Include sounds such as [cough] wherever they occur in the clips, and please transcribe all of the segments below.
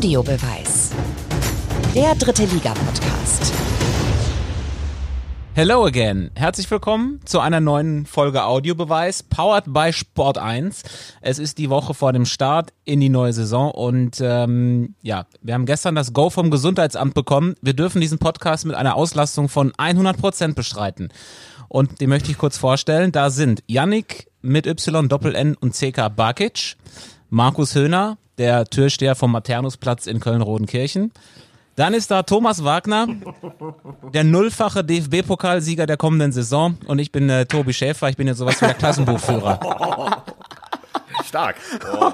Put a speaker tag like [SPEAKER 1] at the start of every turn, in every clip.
[SPEAKER 1] Audiobeweis. Der dritte Liga-Podcast.
[SPEAKER 2] Hello again. Herzlich willkommen zu einer neuen Folge Audiobeweis, powered by Sport 1. Es ist die Woche vor dem Start in die neue Saison und ähm, ja, wir haben gestern das Go vom Gesundheitsamt bekommen. Wir dürfen diesen Podcast mit einer Auslastung von 100 Prozent bestreiten. Und den möchte ich kurz vorstellen. Da sind Yannick mit Y, Doppel N und CK Bakic, Markus Höhner, der Türsteher vom Maternusplatz in Köln-Rodenkirchen. Dann ist da Thomas Wagner, der nullfache DFB-Pokalsieger der kommenden Saison. Und ich bin äh, Tobi Schäfer, ich bin jetzt sowas wie der Klassenbuchführer. [laughs]
[SPEAKER 3] Stark. Oh.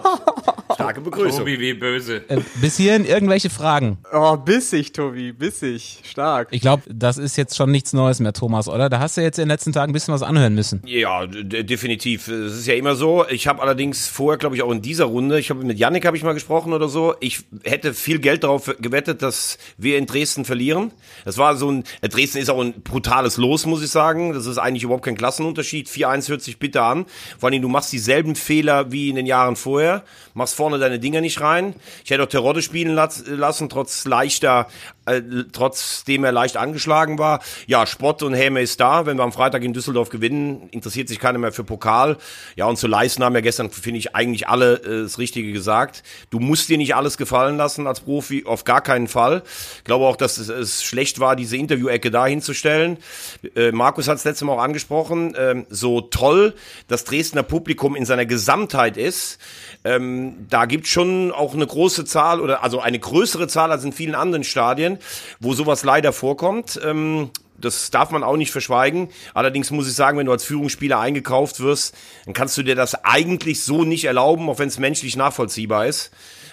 [SPEAKER 3] Starke Begrüßung.
[SPEAKER 4] Tobi, wie böse.
[SPEAKER 2] Äh, bis hierhin irgendwelche Fragen.
[SPEAKER 5] Oh, bissig, Tobi, bissig. Stark.
[SPEAKER 2] Ich glaube, das ist jetzt schon nichts Neues mehr, Thomas, oder? Da hast du jetzt in den letzten Tagen ein bisschen was anhören müssen.
[SPEAKER 3] Ja, definitiv. Es ist ja immer so. Ich habe allerdings vorher, glaube ich, auch in dieser Runde, ich habe mit Yannick habe ich mal gesprochen oder so. Ich hätte viel Geld darauf gewettet, dass wir in Dresden verlieren. Das war so ein, Dresden ist auch ein brutales Los, muss ich sagen. Das ist eigentlich überhaupt kein Klassenunterschied. 4-1 hört sich bitter an. Vor allem, du machst dieselben Fehler wie in den Jahren vorher. Machst vorne deine Dinger nicht rein. Ich hätte auch Terodde spielen lassen, trotz leichter, äh, trotzdem er leicht angeschlagen war. Ja, Spott und Häme ist da. Wenn wir am Freitag in Düsseldorf gewinnen, interessiert sich keiner mehr für Pokal. Ja, und zu leisten haben ja gestern, finde ich, eigentlich alle äh, das Richtige gesagt. Du musst dir nicht alles gefallen lassen als Profi, auf gar keinen Fall. Ich glaube auch, dass es, es schlecht war, diese Interview-Ecke da hinzustellen. Äh, Markus hat es letztes Mal auch angesprochen. Äh, so toll das Dresdner Publikum in seiner Gesamtheit ist, ähm, da gibt schon auch eine große Zahl oder also eine größere Zahl als in vielen anderen Stadien, wo sowas leider vorkommt. Ähm, das darf man auch nicht verschweigen. Allerdings muss ich sagen, wenn du als Führungsspieler eingekauft wirst, dann kannst du dir das eigentlich so nicht erlauben, auch wenn es menschlich nachvollziehbar ist.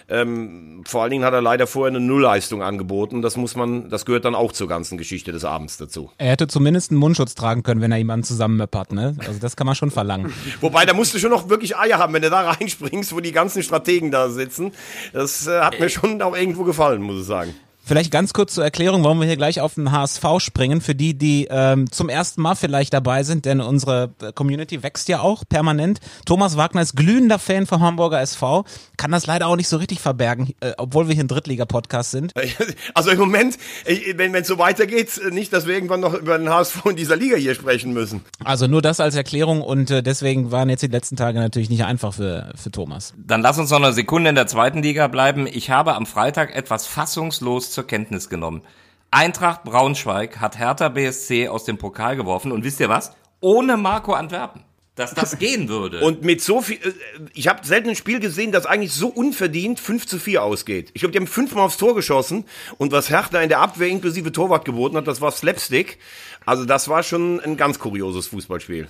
[SPEAKER 3] Ähm, vor allen Dingen hat er leider vorher eine Nullleistung angeboten. Das muss man, das gehört dann auch zur ganzen Geschichte des Abends dazu.
[SPEAKER 2] Er hätte zumindest einen Mundschutz tragen können, wenn er jemanden zusammenmöppert, ne? Also das kann man schon verlangen. [laughs]
[SPEAKER 3] Wobei, da musst du schon noch wirklich Eier haben, wenn du da reinspringst, wo die ganzen Strategen da sitzen. Das äh, hat mir schon auch irgendwo gefallen, muss ich sagen.
[SPEAKER 2] Vielleicht ganz kurz zur Erklärung, warum wir hier gleich auf den HSV springen, für die, die ähm, zum ersten Mal vielleicht dabei sind, denn unsere Community wächst ja auch permanent. Thomas Wagner ist glühender Fan vom Hamburger SV, kann das leider auch nicht so richtig verbergen, äh, obwohl wir hier ein Drittliga-Podcast sind. [laughs]
[SPEAKER 3] Also im Moment, wenn es so weitergeht, nicht, dass wir irgendwann noch über den HSV in dieser Liga hier sprechen müssen.
[SPEAKER 2] Also nur das als Erklärung und äh, deswegen waren jetzt die letzten Tage natürlich nicht einfach für, für Thomas.
[SPEAKER 4] Dann lass uns noch eine Sekunde in der zweiten Liga bleiben. Ich habe am Freitag etwas fassungslos zur Kenntnis genommen. Eintracht Braunschweig hat Hertha BSC aus dem Pokal geworfen und wisst ihr was? Ohne Marco Antwerpen. Dass das [laughs] gehen würde.
[SPEAKER 3] Und mit so viel, äh, ich habe selten ein Spiel gesehen, das eigentlich so unverdient 5 zu 4 ausgeht. Ich glaube, die haben fünfmal aufs Tor geschossen und was Hertha in der Abwehr inklusive Torwart geboten hat, das war Slapstick. Also das war schon ein ganz kurioses Fußballspiel.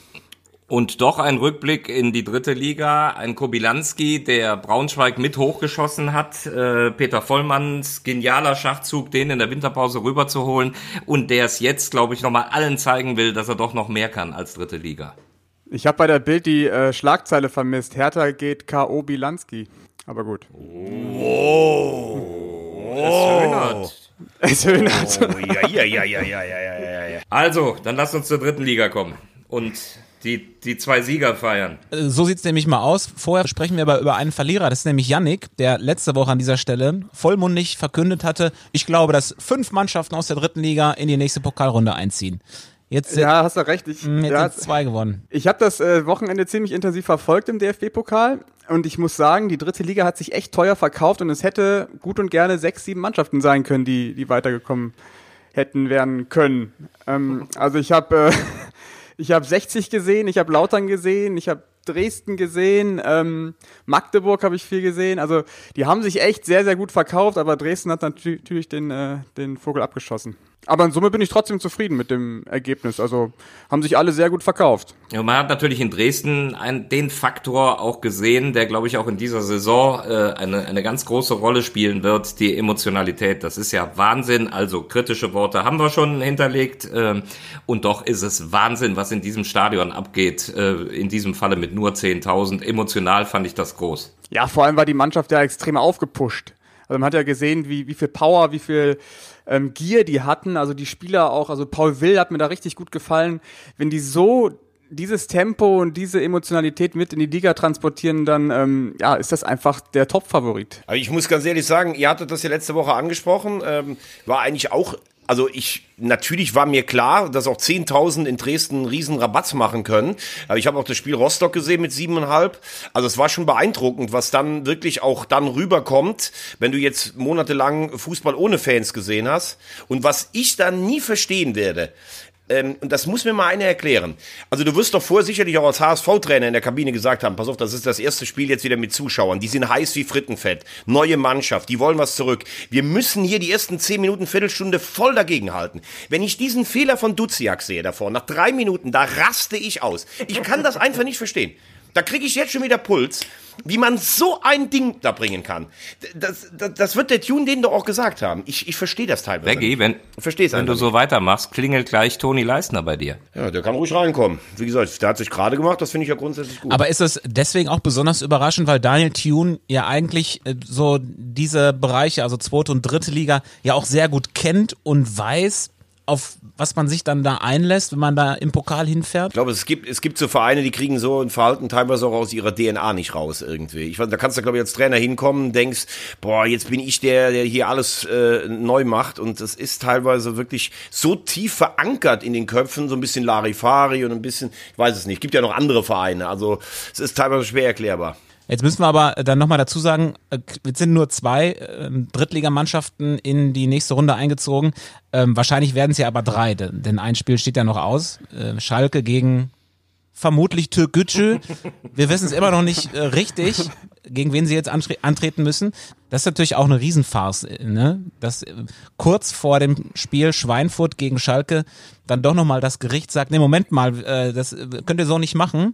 [SPEAKER 4] Und doch ein Rückblick in die dritte Liga. Ein Kobilanski, der Braunschweig mit hochgeschossen hat. Äh, Peter Vollmanns genialer Schachzug, den in der Winterpause rüberzuholen. Und der es jetzt, glaube ich, nochmal allen zeigen will, dass er doch noch mehr kann als dritte Liga.
[SPEAKER 5] Ich habe bei der Bild die äh, Schlagzeile vermisst. Hertha geht K.O. Bilanski. Aber gut.
[SPEAKER 3] Oh.
[SPEAKER 4] oh.
[SPEAKER 5] Es höhnert.
[SPEAKER 3] Oh, ja, ja, ja, ja, ja, ja, ja, ja.
[SPEAKER 4] Also, dann lass uns zur dritten Liga kommen. Und die, die zwei Sieger feiern.
[SPEAKER 2] So sieht's nämlich mal aus. Vorher sprechen wir aber über einen Verlierer, das ist nämlich Yannick, der letzte Woche an dieser Stelle vollmundig verkündet hatte, ich glaube, dass fünf Mannschaften aus der dritten Liga in die nächste Pokalrunde einziehen. Jetzt,
[SPEAKER 5] ja, hast du recht. Ich,
[SPEAKER 2] jetzt
[SPEAKER 5] ja,
[SPEAKER 2] sind zwei gewonnen.
[SPEAKER 5] Ich habe das äh, Wochenende ziemlich intensiv verfolgt im DFB-Pokal und ich muss sagen, die dritte Liga hat sich echt teuer verkauft und es hätte gut und gerne sechs, sieben Mannschaften sein können, die, die weitergekommen hätten werden können. Ähm, also ich habe äh, [laughs] ich habe 60 gesehen, ich habe Lautern gesehen, ich habe Dresden gesehen, ähm, Magdeburg habe ich viel gesehen. Also die haben sich echt sehr, sehr gut verkauft, aber Dresden hat natürlich den, äh, den Vogel abgeschossen. Aber in Summe bin ich trotzdem zufrieden mit dem Ergebnis. Also haben sich alle sehr gut verkauft.
[SPEAKER 4] Ja, man hat natürlich in Dresden einen, den Faktor auch gesehen, der, glaube ich, auch in dieser Saison äh, eine, eine ganz große Rolle spielen wird, die Emotionalität. Das ist ja Wahnsinn. Also kritische Worte haben wir schon hinterlegt. Äh, und doch ist es Wahnsinn, was in diesem Stadion abgeht. Äh, in diesem Falle mit nur 10.000. Emotional fand ich das groß.
[SPEAKER 5] Ja, vor allem war die Mannschaft ja extrem aufgepusht. Also man hat ja gesehen, wie, wie viel Power, wie viel ähm, Gier die hatten. Also die Spieler auch, also Paul Will hat mir da richtig gut gefallen. Wenn die so dieses Tempo und diese Emotionalität mit in die Liga transportieren, dann ähm, ja, ist das einfach der Top-Favorit.
[SPEAKER 3] Aber ich muss ganz ehrlich sagen, ihr hattet das ja letzte Woche angesprochen, ähm, war eigentlich auch also ich, natürlich war mir klar, dass auch 10.000 in Dresden einen riesen Rabatz machen können. Aber ich habe auch das Spiel Rostock gesehen mit siebeneinhalb. Also es war schon beeindruckend, was dann wirklich auch dann rüberkommt, wenn du jetzt monatelang Fußball ohne Fans gesehen hast. Und was ich dann nie verstehen werde, ähm, und das muss mir mal einer erklären. Also du wirst doch vorher sicherlich auch als HSV-Trainer in der Kabine gesagt haben, pass auf, das ist das erste Spiel jetzt wieder mit Zuschauern. Die sind heiß wie Frittenfett. Neue Mannschaft, die wollen was zurück. Wir müssen hier die ersten zehn Minuten, Viertelstunde voll dagegen halten. Wenn ich diesen Fehler von Duziak sehe davor, nach drei Minuten, da raste ich aus. Ich kann das einfach nicht verstehen. Da kriege ich jetzt schon wieder Puls, wie man so ein Ding da bringen kann. Das, das, das wird der Tune denen doch auch gesagt haben. Ich, ich verstehe das teilweise.
[SPEAKER 4] Becky, wenn, wenn du so weitermachst, klingelt gleich Toni Leistner bei dir.
[SPEAKER 3] Ja, der kann ruhig reinkommen. Wie gesagt, der hat sich gerade gemacht, das finde ich ja grundsätzlich gut.
[SPEAKER 2] Aber ist es deswegen auch besonders überraschend, weil Daniel Thune ja eigentlich äh, so diese Bereiche, also zweite und dritte Liga, ja auch sehr gut kennt und weiß, auf was man sich dann da einlässt, wenn man da im Pokal hinfährt?
[SPEAKER 3] Ich glaube, es gibt, es gibt so Vereine, die kriegen so ein Verhalten teilweise auch aus ihrer DNA nicht raus irgendwie. Ich da kannst du, glaube ich, als Trainer hinkommen, denkst, boah, jetzt bin ich der, der hier alles äh, neu macht und das ist teilweise wirklich so tief verankert in den Köpfen, so ein bisschen Larifari und ein bisschen, ich weiß es nicht, gibt ja noch andere Vereine, also es ist teilweise schwer erklärbar.
[SPEAKER 2] Jetzt müssen wir aber dann nochmal dazu sagen, äh, jetzt sind nur zwei ähm, Drittligamannschaften in die nächste Runde eingezogen. Ähm, wahrscheinlich werden es ja aber drei, denn ein Spiel steht ja noch aus. Äh, Schalke gegen vermutlich Türkgücü. Wir wissen es immer noch nicht äh, richtig, gegen wen sie jetzt antre antreten müssen. Das ist natürlich auch eine Riesenfarce, äh, ne? Dass äh, kurz vor dem Spiel Schweinfurt gegen Schalke dann doch nochmal das Gericht sagt, nee, Moment mal, äh, das äh, könnt ihr so nicht machen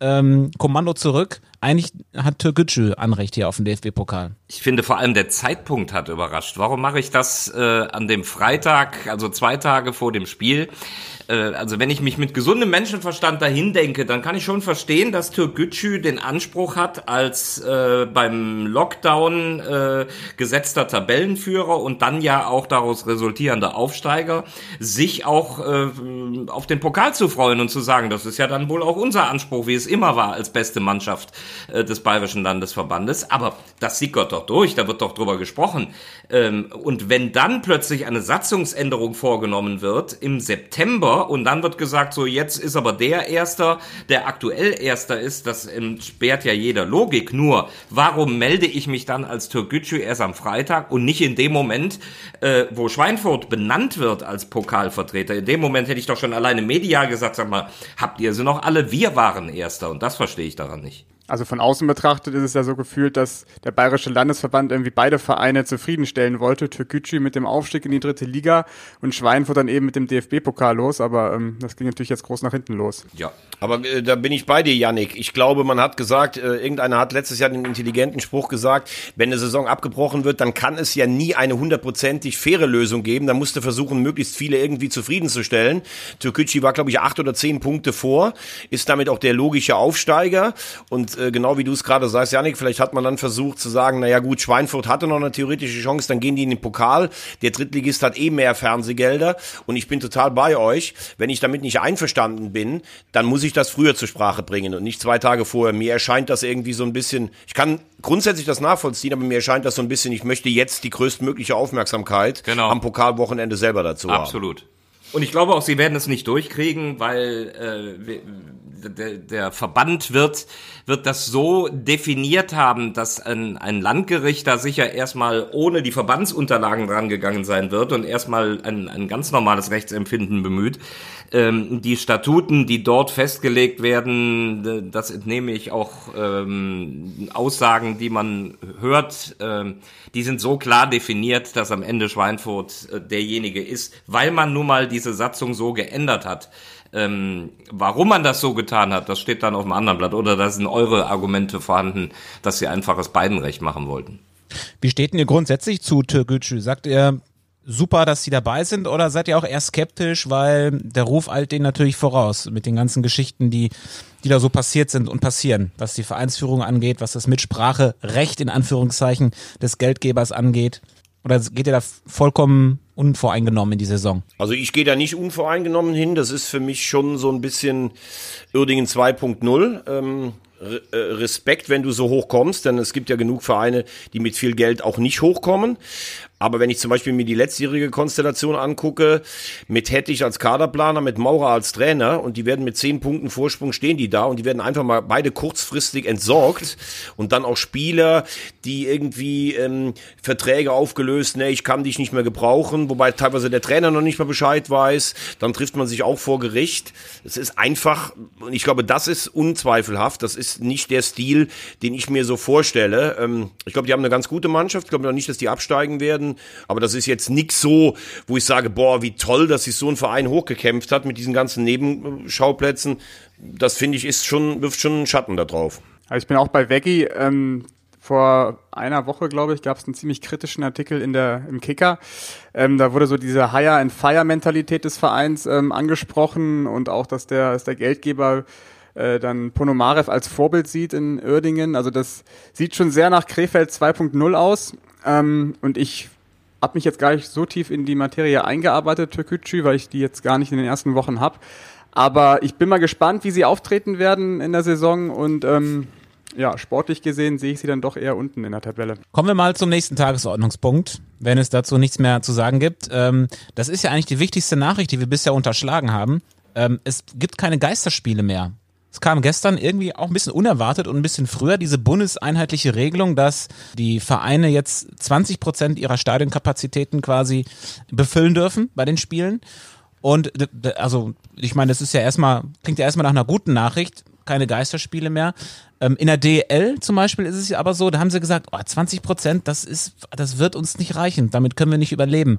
[SPEAKER 2] ähm, Kommando zurück. Eigentlich hat Türkgücü Anrecht hier auf den DFB-Pokal.
[SPEAKER 4] Ich finde vor allem der Zeitpunkt hat überrascht. Warum mache ich das äh, an dem Freitag, also zwei Tage vor dem Spiel? Äh, also wenn ich mich mit gesundem Menschenverstand dahin denke, dann kann ich schon verstehen, dass Türkgücü den Anspruch hat, als äh, beim Lockdown äh, gesetzter Tabellenführer und dann ja auch daraus resultierender Aufsteiger, sich auch äh, auf den Pokal zu freuen und zu sagen, das ist ja dann wohl auch unser Anspruch, wie es immer war als beste Mannschaft äh, des Bayerischen Landesverbandes. Aber das sickert doch durch, da wird doch drüber gesprochen. Ähm, und wenn dann plötzlich eine Satzungsänderung vorgenommen wird im September, und dann wird gesagt, so jetzt ist aber der Erster, der aktuell Erster ist, das entsperrt ja jeder Logik. Nur, warum melde ich mich dann als Türkgücü erst am Freitag und nicht in dem Moment, äh, wo Schweinfurt benannt wird als Pokalvertreter? In dem Moment hätte ich doch schon alleine medial gesagt, sag mal, habt ihr sie noch alle? Wir waren Erster und das verstehe ich daran nicht.
[SPEAKER 5] Also von außen betrachtet ist es ja so gefühlt, dass der Bayerische Landesverband irgendwie beide Vereine zufriedenstellen wollte. Türkgücü mit dem Aufstieg in die dritte Liga und Schweinfurt dann eben mit dem DFB-Pokal los. Aber ähm, das ging natürlich jetzt groß nach hinten los.
[SPEAKER 3] Ja, aber äh, da bin ich bei dir, Yannick. Ich glaube, man hat gesagt, äh, irgendeiner hat letztes Jahr den intelligenten Spruch gesagt, wenn eine Saison abgebrochen wird, dann kann es ja nie eine hundertprozentig faire Lösung geben. Da musste versuchen, möglichst viele irgendwie zufriedenzustellen. Türkgücü war, glaube ich, acht oder zehn Punkte vor, ist damit auch der logische Aufsteiger und äh, genau wie du es gerade sagst, Janik, vielleicht hat man dann versucht zu sagen, naja gut, Schweinfurt hatte noch eine theoretische Chance, dann gehen die in den Pokal. Der Drittligist hat eh mehr Fernsehgelder und ich bin total bei euch. Wenn ich damit nicht einverstanden bin, dann muss ich das früher zur Sprache bringen und nicht zwei Tage vorher. Mir erscheint das irgendwie so ein bisschen, ich kann grundsätzlich das nachvollziehen, aber mir erscheint das so ein bisschen, ich möchte jetzt die größtmögliche Aufmerksamkeit genau. am Pokalwochenende selber dazu
[SPEAKER 4] Absolut. haben. Absolut. Und ich glaube auch, sie werden es nicht durchkriegen, weil äh, der, der Verband wird, wird das so definiert haben, dass ein, ein Landgericht da sicher erstmal ohne die Verbandsunterlagen dran gegangen sein wird und erstmal ein, ein ganz normales Rechtsempfinden bemüht. Ähm, die Statuten, die dort festgelegt werden, das entnehme ich auch ähm, Aussagen, die man hört, ähm, die sind so klar definiert, dass am Ende Schweinfurt äh, derjenige ist, weil man nun mal diese Satzung so geändert hat. Ähm, warum man das so getan hat, das steht dann auf dem anderen Blatt. Oder da sind eure Argumente vorhanden, dass sie einfach das Beidenrecht machen wollten.
[SPEAKER 2] Wie steht denn ihr grundsätzlich zu Türkgücü? Sagt ihr, super, dass sie dabei sind oder seid ihr auch eher skeptisch, weil der Ruf eilt denen natürlich voraus mit den ganzen Geschichten, die, die da so passiert sind und passieren, was die Vereinsführung angeht, was das Mitspracherecht in Anführungszeichen des Geldgebers angeht? Oder geht ihr da vollkommen unvoreingenommen in die Saison?
[SPEAKER 3] Also ich gehe da nicht unvoreingenommen hin. Das ist für mich schon so ein bisschen Uerdingen 2.0. Ähm, äh, Respekt, wenn du so hoch kommst, denn es gibt ja genug Vereine, die mit viel Geld auch nicht hochkommen. Aber wenn ich zum Beispiel mir die letztjährige Konstellation angucke, mit Hettich als Kaderplaner, mit Maurer als Trainer und die werden mit zehn Punkten Vorsprung stehen die da und die werden einfach mal beide kurzfristig entsorgt und dann auch Spieler, die irgendwie ähm, Verträge aufgelöst, ne, ich kann dich nicht mehr gebrauchen, wobei teilweise der Trainer noch nicht mal Bescheid weiß, dann trifft man sich auch vor Gericht. Es ist einfach, und ich glaube, das ist unzweifelhaft, das ist nicht der Stil, den ich mir so vorstelle. Ähm, ich glaube, die haben eine ganz gute Mannschaft, ich glaube noch nicht, dass die absteigen werden werden. Aber das ist jetzt nix so, wo ich sage, boah, wie toll, dass sich so ein Verein hochgekämpft hat mit diesen ganzen Nebenschauplätzen. Das finde ich ist schon, wirft schon einen Schatten da drauf.
[SPEAKER 5] Also ich bin auch bei Veggie. Ähm, vor einer Woche, glaube ich, gab es einen ziemlich kritischen Artikel in der, im Kicker. Ähm, da wurde so diese Hire-and-Fire-Mentalität des Vereins ähm, angesprochen und auch, dass der, dass der Geldgeber äh, dann Ponomarev als Vorbild sieht in Uerdingen. Also das sieht schon sehr nach Krefeld 2.0 aus. Ähm, und ich habe mich jetzt gar nicht so tief in die Materie eingearbeitet, Türkücü, weil ich die jetzt gar nicht in den ersten Wochen habe. Aber ich bin mal gespannt, wie sie auftreten werden in der Saison und ähm, ja, sportlich gesehen sehe ich sie dann doch eher unten in der Tabelle.
[SPEAKER 2] Kommen wir mal zum nächsten Tagesordnungspunkt, wenn es dazu nichts mehr zu sagen gibt. Ähm, das ist ja eigentlich die wichtigste Nachricht, die wir bisher unterschlagen haben. Ähm, es gibt keine Geisterspiele mehr. Es kam gestern irgendwie auch ein bisschen unerwartet und ein bisschen früher diese bundeseinheitliche Regelung, dass die Vereine jetzt 20 Prozent ihrer Stadionkapazitäten quasi befüllen dürfen bei den Spielen. Und also, ich meine, das ist ja erstmal, klingt ja erstmal nach einer guten Nachricht, keine Geisterspiele mehr. Ähm, in der DL zum Beispiel ist es ja aber so, da haben sie gesagt, oh, 20 Prozent, das ist, das wird uns nicht reichen, damit können wir nicht überleben.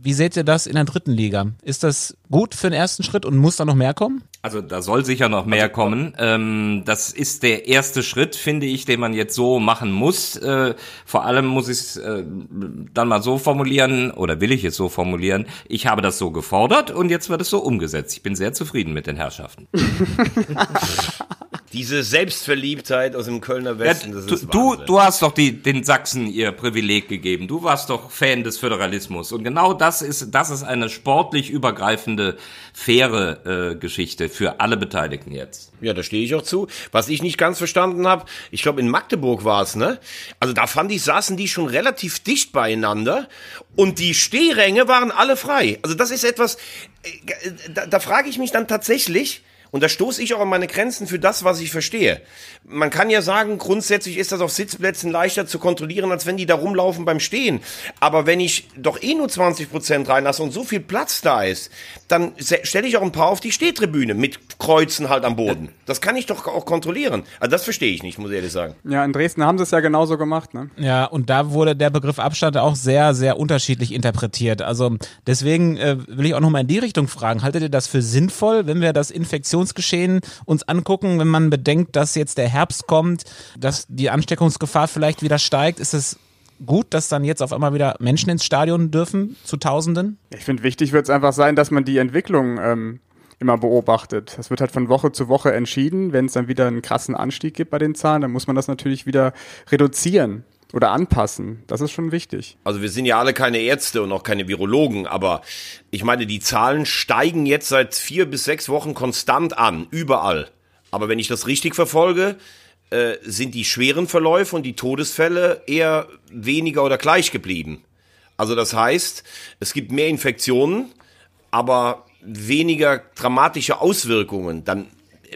[SPEAKER 2] Wie seht ihr das in der dritten Liga? Ist das gut für den ersten Schritt und muss da noch mehr kommen?
[SPEAKER 4] Also da soll sicher noch mehr kommen. Ähm, das ist der erste Schritt, finde ich, den man jetzt so machen muss. Äh, vor allem muss ich es äh, dann mal so formulieren, oder will ich es so formulieren, ich habe das so gefordert und jetzt wird es so umgesetzt. Ich bin sehr zufrieden mit den Herrschaften. [laughs]
[SPEAKER 3] Diese Selbstverliebtheit aus dem Kölner Westen,
[SPEAKER 4] ja, du, Wahnsinn. du hast doch die, den Sachsen ihr Privileg gegeben. Du warst doch Fan des Föderalismus. Und genau das ist, das ist eine sportlich übergreifende, faire äh, Geschichte für alle Beteiligten jetzt.
[SPEAKER 3] Ja, da stehe ich auch zu. Was ich nicht ganz verstanden habe, ich glaube in Magdeburg war es, ne? Also da fand ich, saßen die schon relativ dicht beieinander und die Stehränge waren alle frei. Also das ist etwas, äh, da, da frage ich mich dann tatsächlich, und da stoße ich auch an meine Grenzen für das, was ich verstehe. Man kann ja sagen, grundsätzlich ist das auf Sitzplätzen leichter zu kontrollieren, als wenn die da rumlaufen beim Stehen. Aber wenn ich doch eh nur 20 Prozent reinlasse und so viel Platz da ist, dann stelle ich auch ein paar auf die Stehtribüne mit Kreuzen halt am Boden. Das kann ich doch auch kontrollieren. Also das verstehe ich nicht, muss ich ehrlich sagen.
[SPEAKER 5] Ja, in Dresden haben sie es ja genauso gemacht, ne?
[SPEAKER 2] Ja, und da wurde der Begriff Abstand auch sehr, sehr unterschiedlich interpretiert. Also deswegen äh, will ich auch nochmal in die Richtung fragen. Haltet ihr das für sinnvoll, wenn wir das Infektions Infektionsgeschehen uns angucken, wenn man bedenkt, dass jetzt der Herbst kommt, dass die Ansteckungsgefahr vielleicht wieder steigt, ist es gut, dass dann jetzt auf einmal wieder Menschen ins Stadion dürfen, zu Tausenden?
[SPEAKER 5] Ich finde, wichtig wird es einfach sein, dass man die Entwicklung ähm, immer beobachtet. Es wird halt von Woche zu Woche entschieden. Wenn es dann wieder einen krassen Anstieg gibt bei den Zahlen, dann muss man das natürlich wieder reduzieren oder anpassen. Das ist schon wichtig.
[SPEAKER 3] Also wir sind ja alle keine Ärzte und auch keine Virologen, aber ich meine, die Zahlen steigen jetzt seit vier bis sechs Wochen konstant an, überall. Aber wenn ich das richtig verfolge, äh, sind die schweren Verläufe und die Todesfälle eher weniger oder gleich geblieben. Also das heißt, es gibt mehr Infektionen, aber weniger dramatische Auswirkungen. Dann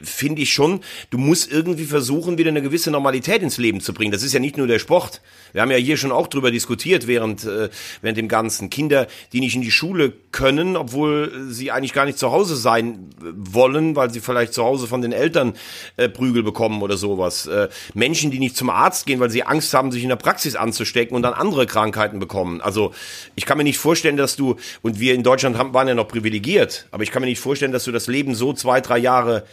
[SPEAKER 3] finde ich schon, du musst irgendwie versuchen, wieder eine gewisse Normalität ins Leben zu bringen. Das ist ja nicht nur der Sport. Wir haben ja hier schon auch drüber diskutiert während, äh, während dem Ganzen. Kinder, die nicht in die Schule können, obwohl sie eigentlich gar nicht zu Hause sein wollen, weil sie vielleicht zu Hause von den Eltern äh, Prügel bekommen oder sowas. Äh, Menschen, die nicht zum Arzt gehen, weil sie Angst haben, sich in der Praxis anzustecken und dann andere Krankheiten bekommen. Also ich kann mir nicht vorstellen, dass du, und wir in Deutschland haben, waren ja noch privilegiert, aber ich kann mir nicht vorstellen, dass du das Leben so zwei, drei Jahre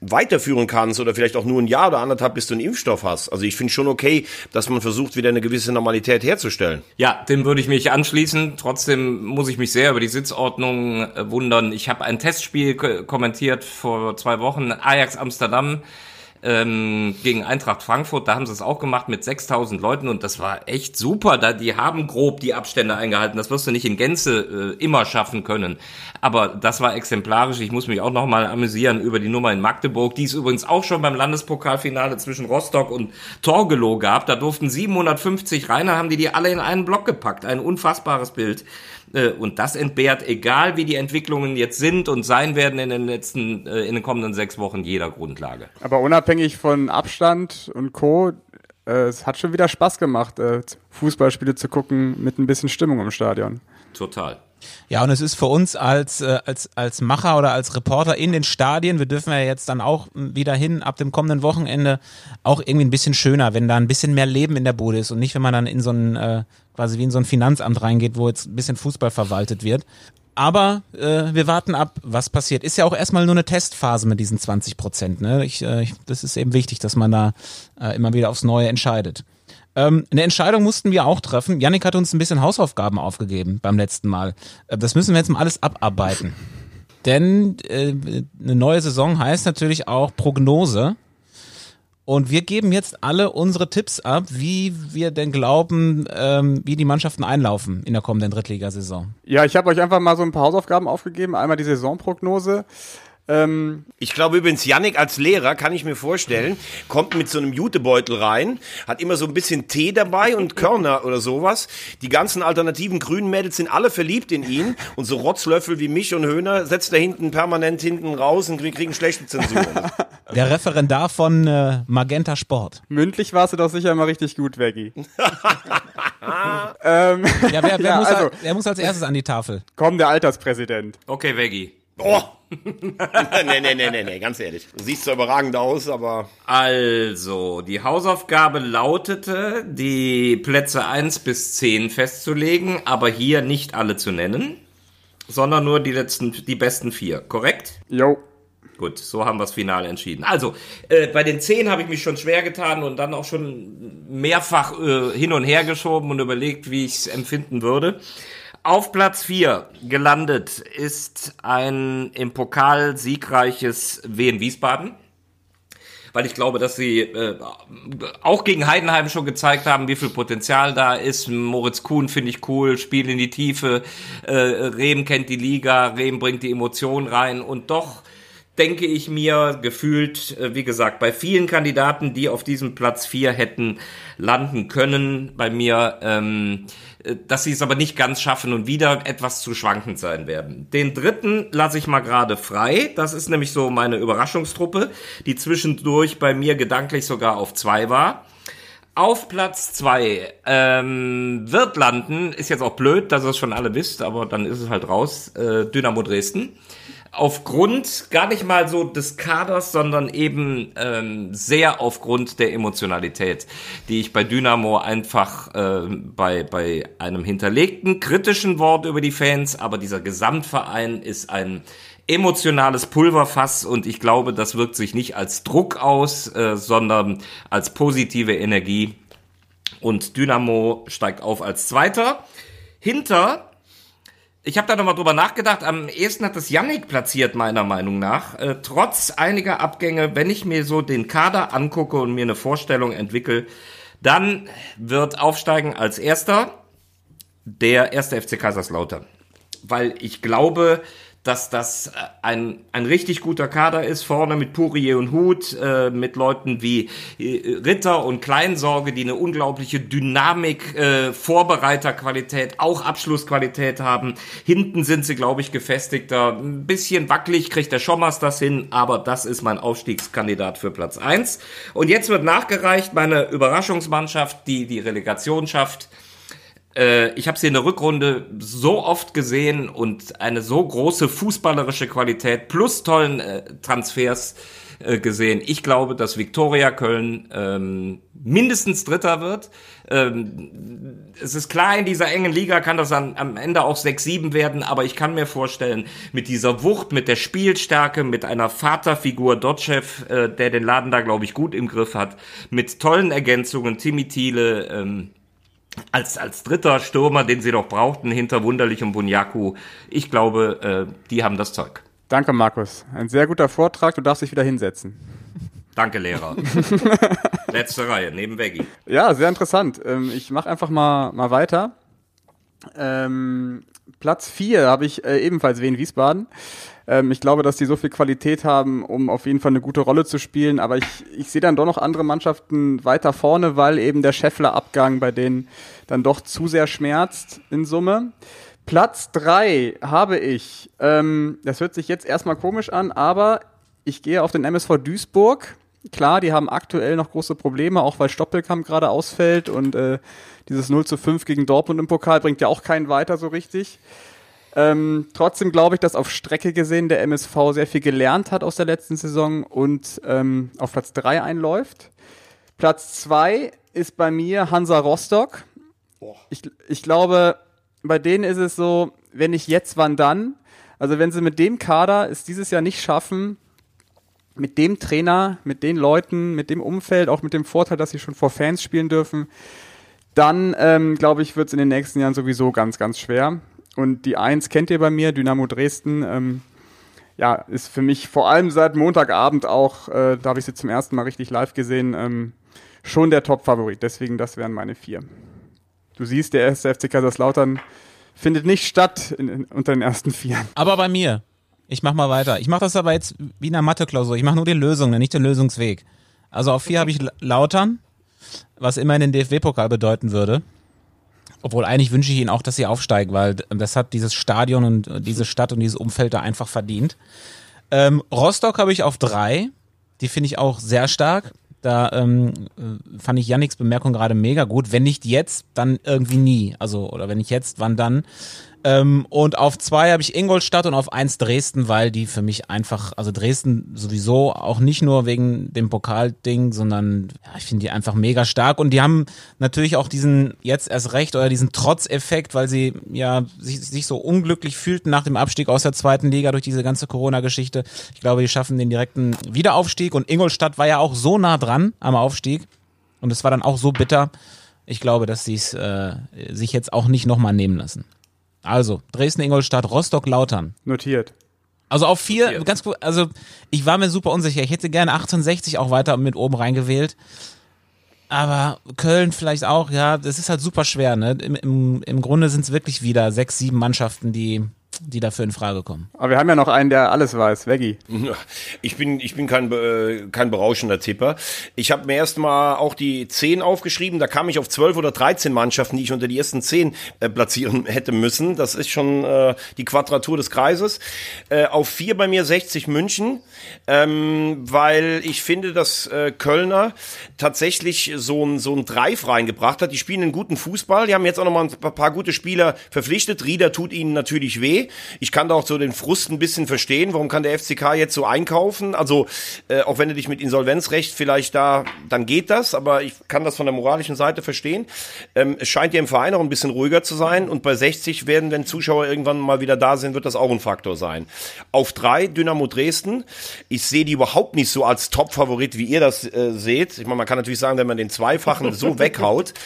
[SPEAKER 3] weiterführen kannst oder vielleicht auch nur ein Jahr oder anderthalb, bis du einen Impfstoff hast. Also ich finde schon okay, dass man versucht, wieder eine gewisse Normalität herzustellen.
[SPEAKER 4] Ja, dem würde ich mich anschließen. Trotzdem muss ich mich sehr über die Sitzordnung äh, wundern. Ich habe ein Testspiel kommentiert vor zwei Wochen, Ajax Amsterdam. Ähm, gegen Eintracht Frankfurt, da haben sie es auch gemacht mit 6000 Leuten und das war echt super. Da die haben grob die Abstände eingehalten. Das wirst du nicht in Gänze äh, immer schaffen können. Aber das war exemplarisch. Ich muss mich auch noch mal amüsieren über die Nummer in Magdeburg, die es übrigens auch schon beim Landespokalfinale zwischen Rostock und Torgelow gab. Da durften 750 rein, dann haben die die alle in einen Block gepackt. Ein unfassbares Bild. Äh, und das entbehrt, egal wie die Entwicklungen jetzt sind und sein werden in den letzten, äh, in den kommenden sechs Wochen jeder Grundlage.
[SPEAKER 5] Aber unabhängig von Abstand und Co., äh, es hat schon wieder Spaß gemacht, Fußballspiele zu gucken mit ein bisschen Stimmung im Stadion.
[SPEAKER 4] Total.
[SPEAKER 2] Ja, und es ist für uns als, äh, als, als Macher oder als Reporter in den Stadien, wir dürfen ja jetzt dann auch wieder hin ab dem kommenden Wochenende, auch irgendwie ein bisschen schöner, wenn da ein bisschen mehr Leben in der Bude ist und nicht, wenn man dann in so ein, äh, quasi wie in so ein Finanzamt reingeht, wo jetzt ein bisschen Fußball verwaltet wird. Aber äh, wir warten ab, was passiert. Ist ja auch erstmal nur eine Testphase mit diesen 20 Prozent. Ne? Ich, äh, ich, das ist eben wichtig, dass man da äh, immer wieder aufs Neue entscheidet. Ähm, eine Entscheidung mussten wir auch treffen. Yannick hat uns ein bisschen Hausaufgaben aufgegeben beim letzten Mal. Äh, das müssen wir jetzt mal alles abarbeiten. Denn äh, eine neue Saison heißt natürlich auch Prognose. Und wir geben jetzt alle unsere Tipps ab, wie wir denn glauben, ähm, wie die Mannschaften einlaufen in der kommenden Drittligasaison.
[SPEAKER 5] Ja, ich habe euch einfach mal so ein paar Hausaufgaben aufgegeben. Einmal die Saisonprognose.
[SPEAKER 3] Ähm, ich glaube übrigens, Yannick als Lehrer, kann ich mir vorstellen, kommt mit so einem Jutebeutel rein, hat immer so ein bisschen Tee dabei und Körner [laughs] oder sowas. Die ganzen alternativen grünen Mädels sind alle verliebt in ihn und so Rotzlöffel wie mich und Höhner setzt er hinten permanent hinten raus und wir kriegen schlechte Zensuren. [laughs]
[SPEAKER 2] Der Referendar von äh, Magenta Sport.
[SPEAKER 5] Mündlich warst du doch sicher mal richtig gut, Veggie. [laughs]
[SPEAKER 2] ähm, ja, wer, wer, ja, muss, also, wer muss als erstes an die Tafel?
[SPEAKER 5] Komm, der Alterspräsident.
[SPEAKER 4] Okay, Veggie.
[SPEAKER 3] Oh! [laughs] nee, nee, nee, nee, nee, ganz ehrlich. Du siehst zwar überragend aus, aber.
[SPEAKER 4] Also, die Hausaufgabe lautete, die Plätze 1 bis 10 festzulegen, aber hier nicht alle zu nennen, sondern nur die letzten, die besten vier, korrekt?
[SPEAKER 5] Jo.
[SPEAKER 4] Gut, so haben wir es final entschieden. Also, äh, bei den 10 habe ich mich schon schwer getan und dann auch schon mehrfach äh, hin und her geschoben und überlegt, wie ich es empfinden würde. Auf Platz 4 gelandet ist ein im Pokal siegreiches Wien Wiesbaden. Weil ich glaube, dass sie äh, auch gegen Heidenheim schon gezeigt haben, wie viel Potenzial da ist. Moritz Kuhn finde ich cool, Spiel in die Tiefe. Äh, Rehm kennt die Liga, Rehm bringt die Emotionen rein und doch denke ich mir, gefühlt, äh, wie gesagt, bei vielen Kandidaten, die auf diesem Platz 4 hätten landen können, bei mir, ähm, äh, dass sie es aber nicht ganz schaffen und wieder etwas zu schwankend sein werden. Den dritten lasse ich mal gerade frei. Das ist nämlich so meine Überraschungstruppe, die zwischendurch bei mir gedanklich sogar auf zwei war. Auf Platz zwei ähm, wird landen, ist jetzt auch blöd, dass ihr es schon alle wisst, aber dann ist es halt raus, äh, Dynamo Dresden aufgrund gar nicht mal so des Kaders, sondern eben ähm, sehr aufgrund der Emotionalität, die ich bei Dynamo einfach äh, bei, bei einem hinterlegten kritischen Wort über die Fans, aber dieser Gesamtverein ist ein emotionales Pulverfass und ich glaube, das wirkt sich nicht als Druck aus, äh, sondern als positive Energie. Und Dynamo steigt auf als Zweiter. Hinter ich habe da nochmal drüber nachgedacht. Am ehesten hat das Yannick platziert, meiner Meinung nach. Äh, trotz einiger Abgänge, wenn ich mir so den Kader angucke und mir eine Vorstellung entwickle, dann wird aufsteigen als erster der erste FC Kaiserslautern. Weil ich glaube, dass das äh, ein, ein richtig guter Kader ist, vorne mit Purier und Hut, äh, mit Leuten wie äh, Ritter und Kleinsorge, die eine unglaubliche Dynamik, äh, Vorbereiterqualität, auch Abschlussqualität haben. Hinten sind sie, glaube ich, gefestigter. Ein bisschen wackelig kriegt der Schommers das hin, aber das ist mein Aufstiegskandidat für Platz eins. Und jetzt wird nachgereicht, meine Überraschungsmannschaft, die die Relegation schafft, äh, ich habe sie in der Rückrunde so oft gesehen und eine so große fußballerische Qualität plus tollen äh, Transfers äh, gesehen. Ich glaube, dass Viktoria Köln ähm, mindestens Dritter wird. Ähm, es ist klar, in dieser engen Liga kann das an, am Ende auch 6-7 werden, aber ich kann mir vorstellen, mit dieser Wucht, mit der Spielstärke, mit einer Vaterfigur Dotschew, äh, der den Laden da, glaube ich, gut im Griff hat, mit tollen Ergänzungen, Timmy Thiele, ähm, als, als dritter Stürmer, den sie doch brauchten, hinter Wunderlich und Bunyaku. Ich glaube, äh, die haben das Zeug.
[SPEAKER 5] Danke, Markus. Ein sehr guter Vortrag. Du darfst dich wieder hinsetzen.
[SPEAKER 4] Danke, Lehrer. [laughs] Letzte Reihe, neben Veggie.
[SPEAKER 5] Ja, sehr interessant. Ähm, ich mache einfach mal, mal weiter. Ähm, Platz 4 habe ich äh, ebenfalls Wien Wiesbaden. Ähm, ich glaube, dass die so viel Qualität haben, um auf jeden Fall eine gute Rolle zu spielen. Aber ich, ich sehe dann doch noch andere Mannschaften weiter vorne, weil eben der Scheffler-Abgang bei denen dann doch zu sehr schmerzt in Summe. Platz 3 habe ich, ähm, das hört sich jetzt erstmal komisch an, aber ich gehe auf den MSV Duisburg. Klar, die haben aktuell noch große Probleme, auch weil Stoppelkamp gerade ausfällt und äh, dieses 0 zu 5 gegen Dortmund im Pokal bringt ja auch keinen weiter so richtig. Ähm, trotzdem glaube ich, dass auf Strecke gesehen der MSV sehr viel gelernt hat aus der letzten Saison und ähm, auf Platz 3 einläuft. Platz 2 ist bei mir Hansa Rostock. Ich, ich glaube, bei denen ist es so, wenn nicht jetzt, wann dann? Also wenn sie mit dem Kader es dieses Jahr nicht schaffen, mit dem Trainer, mit den Leuten, mit dem Umfeld, auch mit dem Vorteil, dass sie schon vor Fans spielen dürfen, dann ähm, glaube ich, wird es in den nächsten Jahren sowieso ganz, ganz schwer. Und die Eins kennt ihr bei mir, Dynamo Dresden. Ähm, ja, ist für mich vor allem seit Montagabend auch, äh, da habe ich sie zum ersten Mal richtig live gesehen, ähm, schon der Top-Favorit. Deswegen, das wären meine vier. Du siehst, der erste FC Kaiserslautern findet nicht statt in, in, unter den ersten vier.
[SPEAKER 2] Aber bei mir. Ich mach mal weiter. Ich mache das aber jetzt wie in einer Mathe-Klausur. Ich mache nur die Lösung, nicht den Lösungsweg. Also auf vier habe ich Lautern, was immer in den DFB-Pokal bedeuten würde. Obwohl eigentlich wünsche ich ihnen auch, dass sie aufsteigen, weil das hat dieses Stadion und diese Stadt und dieses Umfeld da einfach verdient. Ähm, Rostock habe ich auf drei. Die finde ich auch sehr stark. Da ähm, äh, fand ich Yannicks Bemerkung gerade mega gut. Wenn nicht jetzt, dann irgendwie nie. Also, oder wenn nicht jetzt, wann dann? Ähm, und auf zwei habe ich Ingolstadt und auf eins Dresden, weil die für mich einfach, also Dresden sowieso auch nicht nur wegen dem Pokalding, sondern ja, ich finde die einfach mega stark und die haben natürlich auch diesen jetzt erst recht oder diesen Trotzeffekt, weil sie ja sich, sich so unglücklich fühlten nach dem Abstieg aus der zweiten Liga durch diese ganze Corona-Geschichte. Ich glaube, die schaffen den direkten Wiederaufstieg und Ingolstadt war ja auch so nah dran am Aufstieg und es war dann auch so bitter. Ich glaube, dass sie es äh, sich jetzt auch nicht nochmal nehmen lassen. Also, Dresden, Ingolstadt, Rostock, Lautern.
[SPEAKER 5] Notiert.
[SPEAKER 2] Also auf vier, Notiert. ganz gut, also ich war mir super unsicher. Ich hätte gerne 1860 auch weiter mit oben reingewählt. Aber Köln vielleicht auch, ja, das ist halt super schwer, ne? Im, im, im Grunde sind es wirklich wieder sechs, sieben Mannschaften, die die dafür in Frage kommen.
[SPEAKER 5] Aber wir haben ja noch einen, der alles weiß, Veggie. [laughs]
[SPEAKER 3] Ich bin, ich bin kein, äh, kein berauschender Tipper. Ich habe mir erstmal auch die 10 aufgeschrieben, da kam ich auf 12 oder 13 Mannschaften, die ich unter die ersten 10 äh, platzieren [laughs] hätte müssen. Das ist schon äh, die Quadratur des Kreises. Äh, auf 4 bei mir 60 München, ähm, weil ich finde, dass äh, Kölner tatsächlich so ein, so ein Dreif reingebracht hat. Die spielen einen guten Fußball, die haben jetzt auch nochmal ein paar gute Spieler verpflichtet. Rieder tut ihnen natürlich weh. Ich kann da auch so den Frust ein bisschen verstehen. Warum kann der FCK jetzt so einkaufen? Also, äh, auch wenn du dich mit Insolvenzrecht vielleicht da, dann geht das, aber ich kann das von der moralischen Seite verstehen. Ähm, es scheint ja im Verein auch ein bisschen ruhiger zu sein und bei 60 werden, wenn Zuschauer irgendwann mal wieder da sind, wird das auch ein Faktor sein. Auf drei Dynamo Dresden. Ich sehe die überhaupt nicht so als Top-Favorit, wie ihr das äh, seht. Ich meine, man kann natürlich sagen, wenn man den Zweifachen so weghaut, [laughs]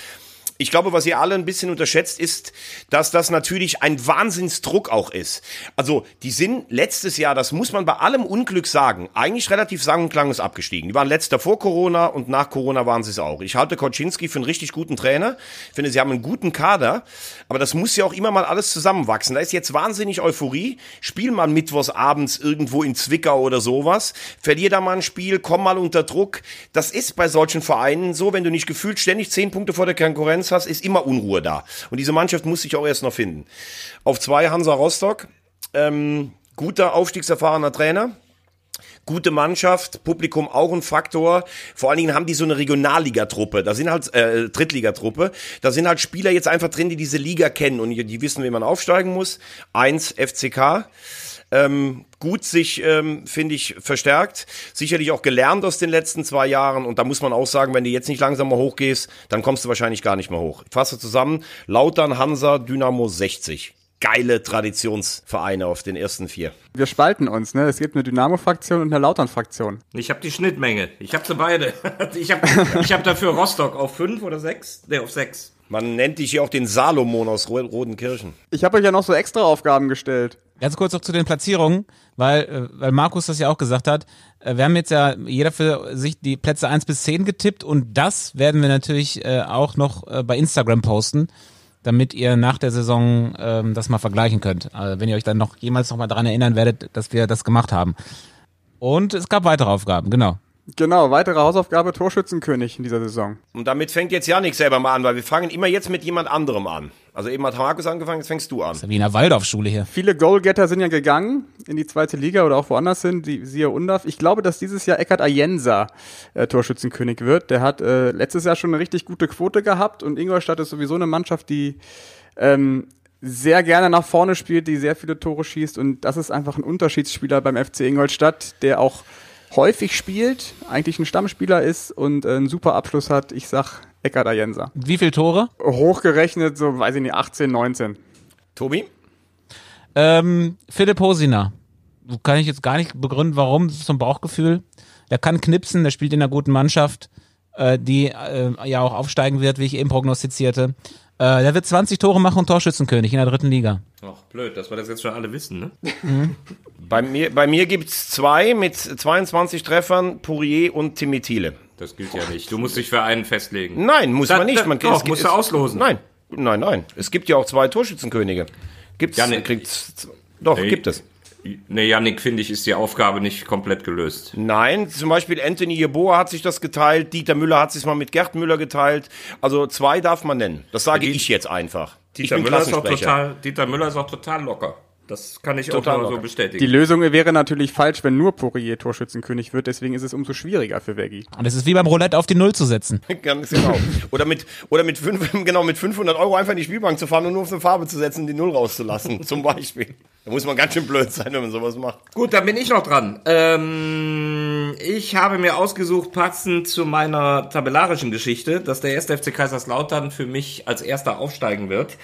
[SPEAKER 3] ich glaube, was ihr alle ein bisschen unterschätzt, ist, dass das natürlich ein Wahnsinnsdruck auch ist. Also, die sind letztes Jahr, das muss man bei allem Unglück sagen, eigentlich relativ sang- und klanglos abgestiegen. Die waren letzter vor Corona und nach Corona waren sie es auch. Ich halte Koczynski für einen richtig guten Trainer. Ich finde, sie haben einen guten Kader, aber das muss ja auch immer mal alles zusammenwachsen. Da ist jetzt wahnsinnig Euphorie. Spiel mal mittwochs abends irgendwo in Zwickau oder sowas. Verlier da mal ein Spiel, komm mal unter Druck. Das ist bei solchen Vereinen so, wenn du nicht gefühlt ständig zehn Punkte vor der Konkurrenz hast, ist immer Unruhe da. Und diese Mannschaft muss sich auch erst noch finden. Auf zwei Hansa Rostock. Ähm, guter, aufstiegserfahrener Trainer. Gute Mannschaft, Publikum auch ein Faktor. Vor allen Dingen haben die so eine Regionalligatruppe. Da sind halt äh, Drittligatruppe. Da sind halt Spieler jetzt einfach drin, die diese Liga kennen und die, wissen, wie man aufsteigen muss. Eins FCK ähm, gut sich, ähm, finde ich, verstärkt. Sicherlich auch gelernt aus den letzten zwei Jahren. Und da muss man auch sagen, wenn du jetzt nicht langsam mal hochgehst, dann kommst du wahrscheinlich gar nicht mehr hoch. Ich fasse zusammen. Lautern, Hansa, Dynamo 60 geile Traditionsvereine auf den ersten vier.
[SPEAKER 5] Wir spalten uns, ne? Es gibt eine Dynamo-Fraktion und eine Lautern-Fraktion.
[SPEAKER 4] Ich habe die Schnittmenge. Ich habe sie beide. [laughs] Ich habe ich hab dafür Rostock auf fünf oder sechs? Ne, auf sechs.
[SPEAKER 3] Man nennt dich hier auch den Salomon aus Rodenkirchen.
[SPEAKER 5] Ich habe euch ja noch so extra Aufgaben gestellt.
[SPEAKER 2] Ganz kurz noch zu den Platzierungen, weil, äh, weil Markus das ja auch gesagt hat. Äh, Wir haben jetzt ja jeder für sich die Plätze 1 bis 10 getippt und das werden wir natürlich äh, auch noch bei Instagram posten, damit ihr nach der Saison ähm, das mal vergleichen könnt. Also wenn ihr euch dann noch jemals noch mal daran erinnern werdet, dass wir das gemacht haben. Und es gab weitere Aufgaben, genau.
[SPEAKER 5] Genau, weitere Hausaufgabe Torschützenkönig in dieser Saison.
[SPEAKER 3] Und damit fängt jetzt Janik selber mal an, weil wir fangen immer jetzt mit jemand anderem an. Also eben hat Markus angefangen, jetzt fängst du an.
[SPEAKER 2] Das ist ja wie in der Waldorfschule hier.
[SPEAKER 5] Viele Goalgetter sind ja gegangen in die zweite Liga oder auch woanders hin, die siehe Undaf. Ich glaube, dass dieses Jahr Eckhard Ayensa äh, Torschützenkönig wird. Der hat äh, letztes Jahr schon eine richtig gute Quote gehabt und Ingolstadt ist sowieso eine Mannschaft, die ähm, sehr gerne nach vorne spielt, die sehr viele Tore schießt und das ist einfach ein Unterschiedsspieler beim FC Ingolstadt, der auch häufig spielt, eigentlich ein Stammspieler ist und äh, einen super Abschluss hat. Ich sag Eckhard Ayensa.
[SPEAKER 2] Wie viele Tore?
[SPEAKER 5] Hochgerechnet, so weiß ich nicht, 18, 19.
[SPEAKER 3] Tobi?
[SPEAKER 2] Ähm, Philipp Hosiner. Kann ich jetzt gar nicht begründen, warum. Das ist so ein Bauchgefühl. Der kann knipsen, der spielt in einer guten Mannschaft, äh, die äh, ja auch aufsteigen wird, wie ich eben prognostizierte. Äh, der wird 20 Tore machen und Torschützenkönig in der dritten Liga.
[SPEAKER 4] Ach, blöd, dass wir das jetzt schon alle wissen, ne?
[SPEAKER 3] Bei mir, bei mir gibt's zwei mit 22 Treffern, Pourier und Timmy Thiele.
[SPEAKER 4] Das gilt ja nicht. Du musst dich für einen festlegen.
[SPEAKER 3] Nein, muss
[SPEAKER 4] Da-
[SPEAKER 3] man nicht. Man
[SPEAKER 4] doch,
[SPEAKER 3] es-
[SPEAKER 4] musst du
[SPEAKER 3] es-
[SPEAKER 4] auslosen.
[SPEAKER 3] Nein, nein, nein. Es gibt ja auch zwei Torschützenkönige. Gibt's,
[SPEAKER 4] Ja, ne-
[SPEAKER 3] kriegt's, doch,
[SPEAKER 4] Nee.
[SPEAKER 3] gibt es.
[SPEAKER 4] Nee, Yannick, finde ich, ist die Aufgabe nicht komplett gelöst.
[SPEAKER 3] Nein, zum Beispiel Anthony Jeboa hat sich das geteilt, Dieter Müller hat sich mal mit Gerd Müller geteilt. Also zwei darf man nennen. Das sage
[SPEAKER 4] Die-
[SPEAKER 3] ich jetzt einfach.
[SPEAKER 4] Dieter
[SPEAKER 3] ich bin
[SPEAKER 4] Müller, ist auch total, Dieter Müller ist auch total locker. Das kann ich
[SPEAKER 3] Total
[SPEAKER 4] auch mal so bestätigen.
[SPEAKER 5] Die Lösung wäre natürlich falsch, wenn nur Poirier Torschützenkönig wird, deswegen ist es umso schwieriger für Veggie.
[SPEAKER 2] Und es ist wie beim Roulette auf die Null zu setzen. [laughs]
[SPEAKER 3] Ganz genau. Oder mit, oder mit, fünf, [laughs] genau, mit 500 Euro einfach in die Spielbank zu fahren und nur auf eine Farbe zu setzen die Null rauszulassen, [laughs] zum Beispiel. Da muss man ganz schön blöd sein, wenn man sowas macht.
[SPEAKER 4] Gut, dann bin ich noch dran. Ähm, ich habe mir ausgesucht, passend zu meiner tabellarischen Geschichte, dass der erste FC Kaiserslautern für mich als erster aufsteigen wird.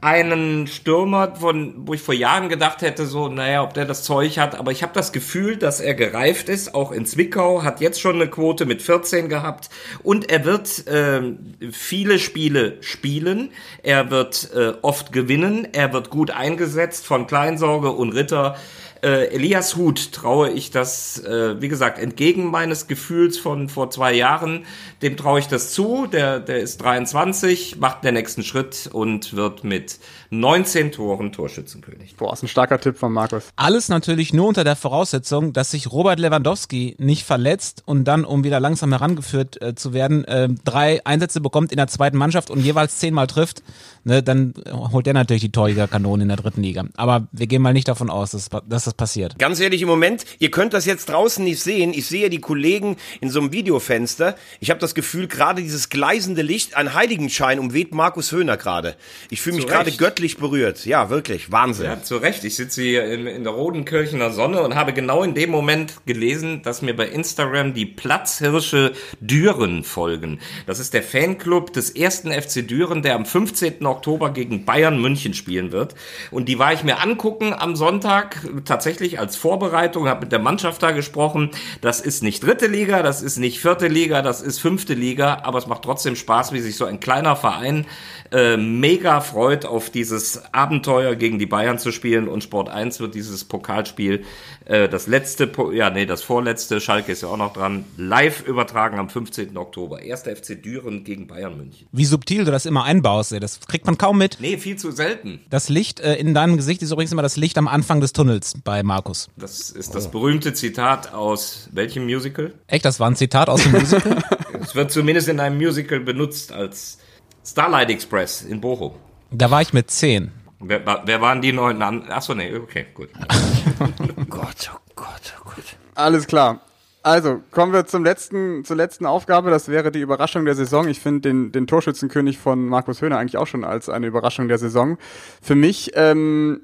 [SPEAKER 4] Einen Stürmer, von, wo ich vor Jahren gedacht hätte, so, naja, ob der das Zeug hat, aber ich habe das Gefühl, dass er gereift ist, auch in Zwickau, hat jetzt schon eine Quote mit 14 gehabt. Und er wird ähm, viele Spiele spielen, er wird äh, oft gewinnen, er wird gut eingesetzt von Kleinsorge und Ritter. Äh, Elias Huth traue ich das, äh, wie gesagt, entgegen meines Gefühls von vor zwei Jahren, dem traue ich das zu. Der, der ist 23, macht den nächsten Schritt und wird mit 19 Toren Torschützenkönig.
[SPEAKER 5] Boah, ist ein starker Tipp von Markus.
[SPEAKER 2] Alles natürlich nur unter der Voraussetzung, dass sich Robert Lewandowski nicht verletzt und dann, um wieder langsam herangeführt äh, zu werden, äh, drei Einsätze bekommt in der zweiten Mannschaft und jeweils zehnmal trifft. Ne, dann holt er natürlich die Torjägerkanone in der dritten Liga. Aber wir gehen mal nicht davon aus, dass, dass das passiert.
[SPEAKER 3] Ganz ehrlich, im Moment, ihr könnt das jetzt draußen nicht sehen. Ich sehe die Kollegen in so einem Videofenster. Ich habe das Gefühl, gerade dieses gleisende Licht, ein Heiligenschein umweht Markus Höhner gerade. Ich fühle mich gerade göttlich berührt. Ja, wirklich, Wahnsinn.
[SPEAKER 4] Ja, zu Recht. Ich sitze hier in, in der Rodenkirchener Sonne und habe genau in dem Moment gelesen, dass mir bei Instagram die Platzhirsche Düren folgen. Das ist der Fanclub des ersten FC Düren, der am 15. Oktober gegen Bayern München spielen wird. Und die war ich mir angucken am Sonntag, tatsächlich als Vorbereitung, habe mit der Mannschaft da gesprochen. Das ist nicht dritte Liga, das ist nicht vierte Liga, das ist fünfte Liga, aber es macht trotzdem Spaß, wie sich so ein kleiner Verein äh, mega freut, auf dieses Abenteuer gegen die Bayern zu spielen und Sport 1 wird dieses Pokalspiel, äh, das letzte, ja nee, das vorletzte, Schalke ist ja auch noch dran, live übertragen am 15. Oktober. Erster FC Düren gegen Bayern München.
[SPEAKER 2] Wie subtil du das immer einbaust, ey, das kriegt man kaum mit.
[SPEAKER 4] Nee, viel zu selten.
[SPEAKER 2] Das Licht äh, in deinem Gesicht ist übrigens immer das Licht am Anfang des Tunnels bei Markus.
[SPEAKER 4] Das ist das berühmte Zitat aus welchem Musical?
[SPEAKER 2] Echt, das war ein Zitat aus dem Musical? [laughs]
[SPEAKER 4] Es wird zumindest in einem Musical benutzt als Starlight Express in Bochum.
[SPEAKER 2] da war ich mit zehn.
[SPEAKER 4] Wer, wer waren die neuen? An Achso, nee, okay, gut. [laughs] [laughs]
[SPEAKER 3] Gott, oh Gott, oh Gott.
[SPEAKER 5] Alles klar. Also, kommen wir zum letzten, zur letzten Aufgabe. Das wäre die Überraschung der Saison. Ich finde den, den Torschützenkönig von Markus Höhner eigentlich auch schon als eine Überraschung der Saison. Für mich ähm,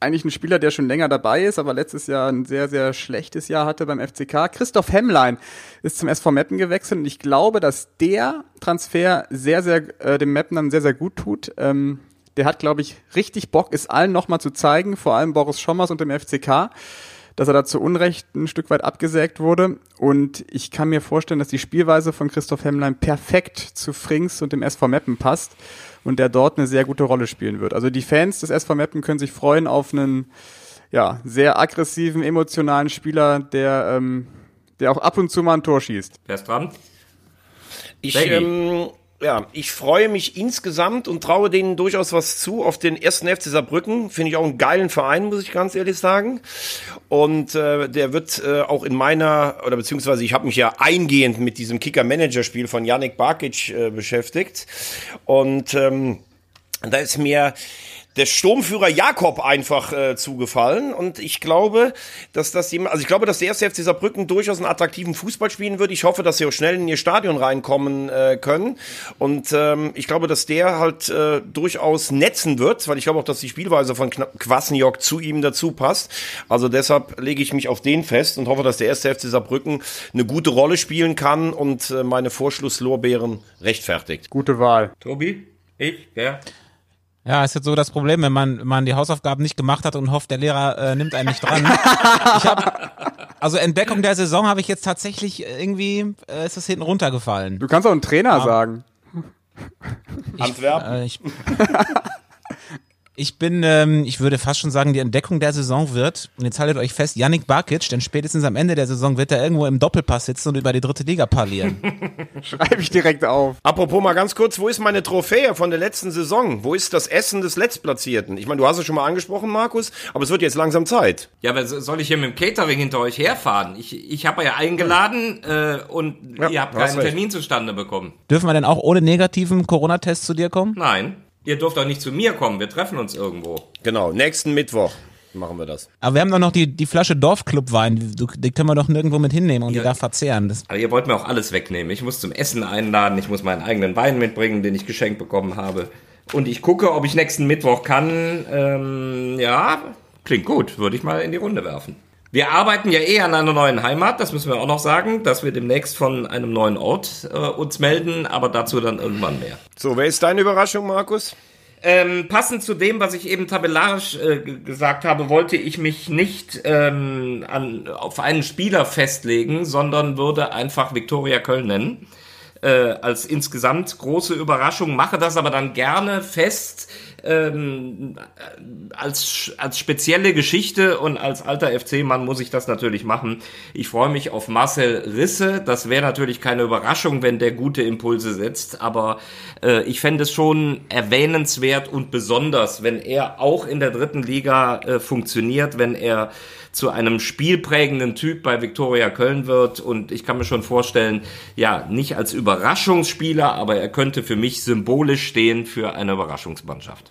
[SPEAKER 5] eigentlich ein Spieler, der schon länger dabei ist, aber letztes Jahr ein sehr, sehr schlechtes Jahr hatte beim FCK. Christoph Hemmlein ist zum SV Meppen gewechselt und ich glaube, dass der Transfer sehr, sehr äh, dem Meppenern sehr, sehr gut tut. Ähm, der hat, glaube ich, richtig Bock, es allen nochmal zu zeigen, vor allem Boris Schommers und dem FCK dass er da zu Unrecht ein Stück weit abgesägt wurde. Und ich kann mir vorstellen, dass die Spielweise von Christoph Hemmlein perfekt zu Frings und dem SV Meppen passt und der dort eine sehr gute Rolle spielen wird. Also die Fans des SV Meppen können sich freuen auf einen ja, sehr aggressiven, emotionalen Spieler, der, ähm, der auch ab und zu mal ein Tor schießt.
[SPEAKER 4] Wer ist dran?
[SPEAKER 3] Ich, ähm, ja, ich freue mich insgesamt und traue denen durchaus was zu auf den ersten FC Saarbrücken. Finde ich auch einen geilen Verein, muss ich ganz ehrlich sagen. Und äh, der wird äh, auch in meiner, oder beziehungsweise ich habe mich ja eingehend mit diesem Kicker-Manager-Spiel von Yannick Barkic äh, beschäftigt. Und ähm, da ist mir der Sturmführer Jakob einfach äh, zugefallen und ich glaube, dass das jemand, also ich glaube, dass der erste FC Saarbrücken durchaus einen attraktiven Fußball spielen wird. Ich hoffe, dass sie auch schnell in ihr Stadion reinkommen äh, können und ähm, ich glaube, dass der halt äh, durchaus netzen wird, weil ich glaube auch, dass die Spielweise von Kwasniok zu ihm dazu passt. Also deshalb lege ich mich auf den fest und hoffe, dass der erste FC Saarbrücken eine gute Rolle spielen kann und äh, meine Vorschlusslorbeeren rechtfertigt.
[SPEAKER 5] Gute Wahl.
[SPEAKER 4] Tobi? Ich? Wer?
[SPEAKER 2] Ja, ist jetzt so das Problem, wenn man, wenn man die Hausaufgaben nicht gemacht hat und hofft, der Lehrer äh, nimmt einen nicht dran. ich hab, also Entdeckung der Saison habe ich jetzt tatsächlich irgendwie, äh, ist es hinten runtergefallen.
[SPEAKER 5] Du kannst auch einen Trainer sagen.
[SPEAKER 3] Antwerpen.
[SPEAKER 2] Äh, ich, [laughs] ich bin, ähm, ich würde fast schon sagen, die Entdeckung der Saison wird, und jetzt haltet euch fest, Yannick Barkic, denn spätestens am Ende der Saison wird er irgendwo im Doppelpass sitzen und über die dritte Liga parlieren. [laughs]
[SPEAKER 5] Schreibe ich direkt auf.
[SPEAKER 3] Apropos mal ganz kurz, wo ist meine Trophäe von der letzten Saison? Wo ist das Essen des Letztplatzierten? Ich meine, du hast es schon mal angesprochen, Markus, aber es wird jetzt langsam Zeit.
[SPEAKER 4] Ja, aber so- soll ich hier mit dem Catering hinter euch herfahren? Ich, ich habe ja eingeladen äh, und
[SPEAKER 3] Ja,
[SPEAKER 4] ihr habt keinen
[SPEAKER 3] recht.
[SPEAKER 4] Termin zustande bekommen.
[SPEAKER 2] Dürfen wir denn auch ohne negativen Corona-Test zu dir kommen?
[SPEAKER 4] Nein, ihr dürft auch nicht zu mir kommen. Wir treffen uns irgendwo.
[SPEAKER 3] Genau, nächsten Mittwoch machen wir das.
[SPEAKER 2] Aber wir haben doch noch die, die Flasche Dorfclub-Wein, die, können wir doch nirgendwo mit hinnehmen und
[SPEAKER 4] Ja.
[SPEAKER 2] die da verzehren. Das,
[SPEAKER 4] Aber ihr wollt mir auch alles wegnehmen. Ich muss zum Essen einladen, ich muss meinen eigenen Wein mitbringen, den ich geschenkt bekommen habe. Und ich gucke, ob ich nächsten Mittwoch kann. Ähm, ja, klingt gut, würde ich mal in die Runde werfen. Wir arbeiten ja eh an einer neuen Heimat, das müssen wir auch noch sagen, dass wir demnächst von einem neuen Ort äh, uns melden, aber dazu dann irgendwann mehr.
[SPEAKER 3] So, wer ist deine Überraschung, Markus?
[SPEAKER 4] Ähm, passend zu dem, was ich eben tabellarisch äh, gesagt habe, wollte ich mich nicht ähm, an, auf einen Spieler festlegen, sondern würde einfach Viktoria Köln nennen. Äh, als insgesamt große Überraschung, mache das aber dann gerne fest ähm, als, als spezielle Geschichte und als alter FC-Mann muss ich das natürlich machen. Ich freue mich auf Marcel Risse. Das wäre natürlich keine Überraschung, wenn der gute Impulse setzt, aber äh, ich fände es schon erwähnenswert und besonders, wenn er auch in der dritten Liga äh, funktioniert, wenn er zu einem spielprägenden Typ bei Viktoria Köln wird und ich kann mir schon vorstellen, ja, nicht als Überraschungsspieler, aber er könnte für mich symbolisch stehen für eine Überraschungsmannschaft.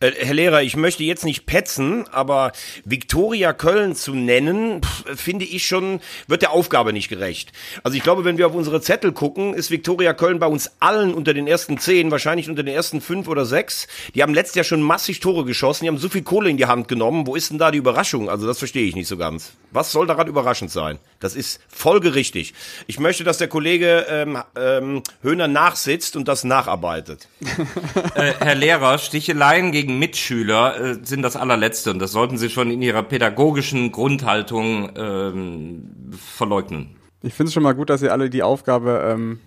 [SPEAKER 3] Äh, Herr Lehrer, ich möchte jetzt nicht petzen, aber Viktoria Köln zu nennen, pff, finde ich schon, wird der Aufgabe nicht gerecht. Also ich glaube, wenn wir auf unsere Zettel gucken, ist Viktoria Köln bei uns allen unter den ersten zehn, wahrscheinlich unter den ersten fünf oder sechs. Die haben letztes Jahr schon massig Tore geschossen, die haben so viel Kohle in die Hand genommen. Wo ist denn da die Überraschung? Also das verstehe ich nicht so ganz. Was soll daran überraschend sein? Das ist folgerichtig. Ich möchte, dass der Kollege ähm, ähm, Höhner nachsitzt und das nacharbeitet.
[SPEAKER 4] Äh, Herr Lehrer, Sticheleien gegen Mitschüler äh, sind das allerletzte und das sollten Sie schon in Ihrer pädagogischen Grundhaltung ähm, verleugnen.
[SPEAKER 5] Ich finde es schon mal gut, dass ihr alle die Aufgabe ähm,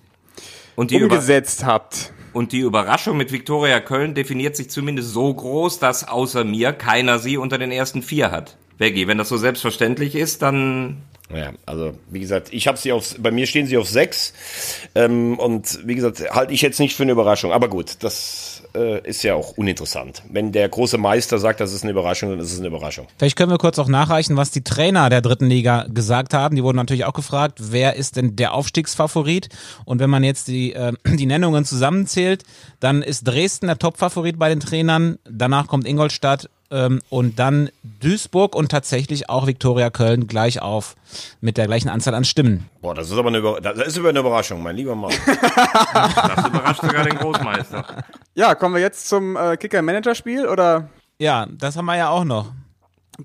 [SPEAKER 4] Und die, Über
[SPEAKER 5] umgesetzt habt.
[SPEAKER 4] und die Überraschung mit Viktoria Köln definiert sich zumindest so groß, dass außer mir keiner sie unter den ersten vier hat. Veggie, wenn das so selbstverständlich ist, dann
[SPEAKER 3] Ja, also wie gesagt, ich habe sie auf, bei mir stehen sie auf sechs ähm, und wie gesagt, halte ich jetzt nicht für eine Überraschung. Aber gut, das äh, ist ja auch uninteressant. Wenn der große Meister sagt, das ist eine Überraschung, dann ist es eine Überraschung.
[SPEAKER 2] Vielleicht können wir kurz auch nachreichen, was die Trainer der dritten Liga gesagt haben. Die wurden natürlich auch gefragt, wer ist denn der Aufstiegsfavorit? Und wenn man jetzt die, äh, [clears throat] die Nennungen zusammenzählt, dann ist Dresden der Topfavorit bei den Trainern. Danach kommt Ingolstadt ähm, und dann Duisburg und tatsächlich auch Viktoria Köln gleich auf mit der gleichen Anzahl an Stimmen.
[SPEAKER 3] Boah, das ist aber eine, Über das ist aber eine Überraschung, mein lieber Mann. [laughs]
[SPEAKER 4] das überrascht sogar den Großmeister.
[SPEAKER 5] Ja, kommen wir jetzt zum äh, Kicker-Manager-Spiel oder?
[SPEAKER 2] Ja, das haben wir ja auch noch.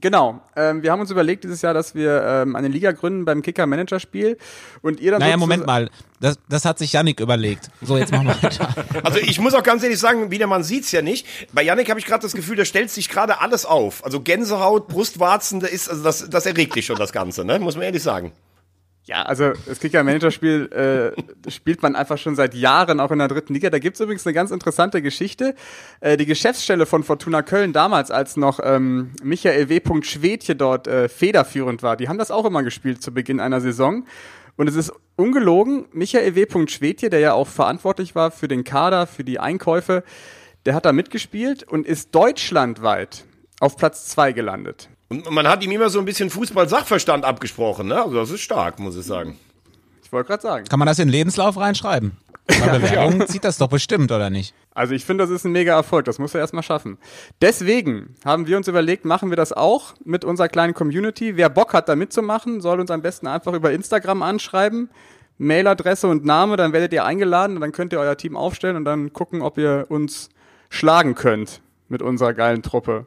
[SPEAKER 5] Genau. Ähm, wir haben uns überlegt dieses Jahr, dass wir ähm, eine Liga gründen beim Kicker-Manager-Spiel und ihr dann
[SPEAKER 2] Naja, Moment mal. Das, das hat sich Yannick überlegt. So, jetzt machen wir [laughs] weiter.
[SPEAKER 3] Also ich muss auch ganz ehrlich sagen, wieder man sieht's ja nicht. Bei Yannick habe ich gerade das Gefühl, da stellt sich gerade alles auf. Also Gänsehaut, Brustwarzen, da ist, also das, das erregt dich schon das Ganze, ne? Muss man ehrlich sagen.
[SPEAKER 5] Ja, also das Kicker-Manager-Spiel äh, spielt man einfach schon seit Jahren auch in der dritten Liga. Da gibt's übrigens eine ganz interessante Geschichte. Äh, die Geschäftsstelle von Fortuna Köln damals, als noch ähm, Michael W. Schwedje dort äh, federführend war, die haben das auch immer gespielt zu Beginn einer Saison. Und es ist ungelogen, Michael W. Schwedje, der ja auch verantwortlich war für den Kader, für die Einkäufe, der hat da mitgespielt und ist deutschlandweit auf Platz zwei gelandet.
[SPEAKER 3] Und man hat ihm immer so ein bisschen Fußball-Sachverstand abgesprochen, ne? Also das ist stark, muss ich sagen.
[SPEAKER 5] Ich wollte gerade sagen.
[SPEAKER 2] Kann man das in den Lebenslauf reinschreiben? Bei Bewerbung zieht das doch bestimmt, oder nicht?
[SPEAKER 5] Also ich finde, das ist ein mega Erfolg. Das muss er erstmal schaffen. Deswegen haben wir uns überlegt, machen wir das auch mit unserer kleinen Community. Wer Bock hat, da mitzumachen, soll uns am besten einfach über Instagram anschreiben. Mailadresse und Name, dann werdet ihr eingeladen und dann könnt ihr euer Team aufstellen und dann gucken, ob ihr uns schlagen könnt mit unserer geilen Truppe.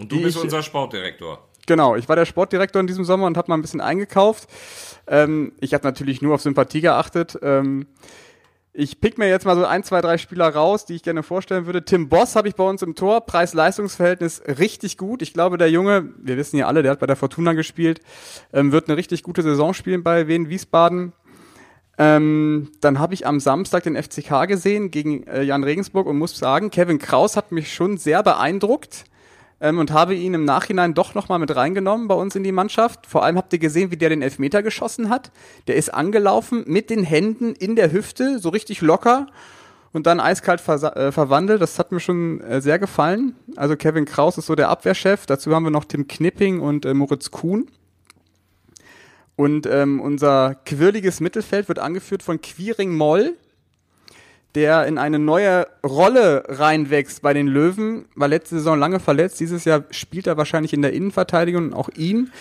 [SPEAKER 4] Und du bist
[SPEAKER 5] ich-
[SPEAKER 4] unser Sportdirektor.
[SPEAKER 5] Genau, ich war der Sportdirektor in diesem Sommer und habe mal ein bisschen eingekauft. Ähm, ich habe natürlich nur auf Sympathie geachtet. Ähm, ich pick mir jetzt mal so ein, zwei, drei Spieler raus, die ich gerne vorstellen würde. Tim Boss habe ich bei uns im Tor. Preis-Leistungs-Verhältnis richtig gut. Ich glaube, der Junge, wir wissen ja alle, der hat bei der Fortuna gespielt, ähm, wird eine richtig gute Saison spielen bei Wien Wiesbaden. Ähm, dann habe ich am Samstag den FCK gesehen gegen äh, Jan Regensburg und muss sagen, Kevin Kraus hat mich schon sehr beeindruckt ähm, und habe ihn im Nachhinein doch nochmal mit reingenommen bei uns in die Mannschaft. Vor allem habt ihr gesehen, wie der den Elfmeter geschossen hat. Der ist angelaufen mit den Händen in der Hüfte, so richtig locker und dann eiskalt versa- äh, verwandelt. Das hat mir schon äh, sehr gefallen. Also Kevin Kraus ist so der Abwehrchef. Dazu haben wir noch Tim Knipping und äh, Moritz Kuhn. Und ähm, unser quirliges Mittelfeld wird angeführt von Quiring Moll, der in eine neue Rolle reinwächst bei den Löwen. War letzte Saison lange verletzt. Dieses Jahr spielt er wahrscheinlich in der Innenverteidigung. Und auch ihn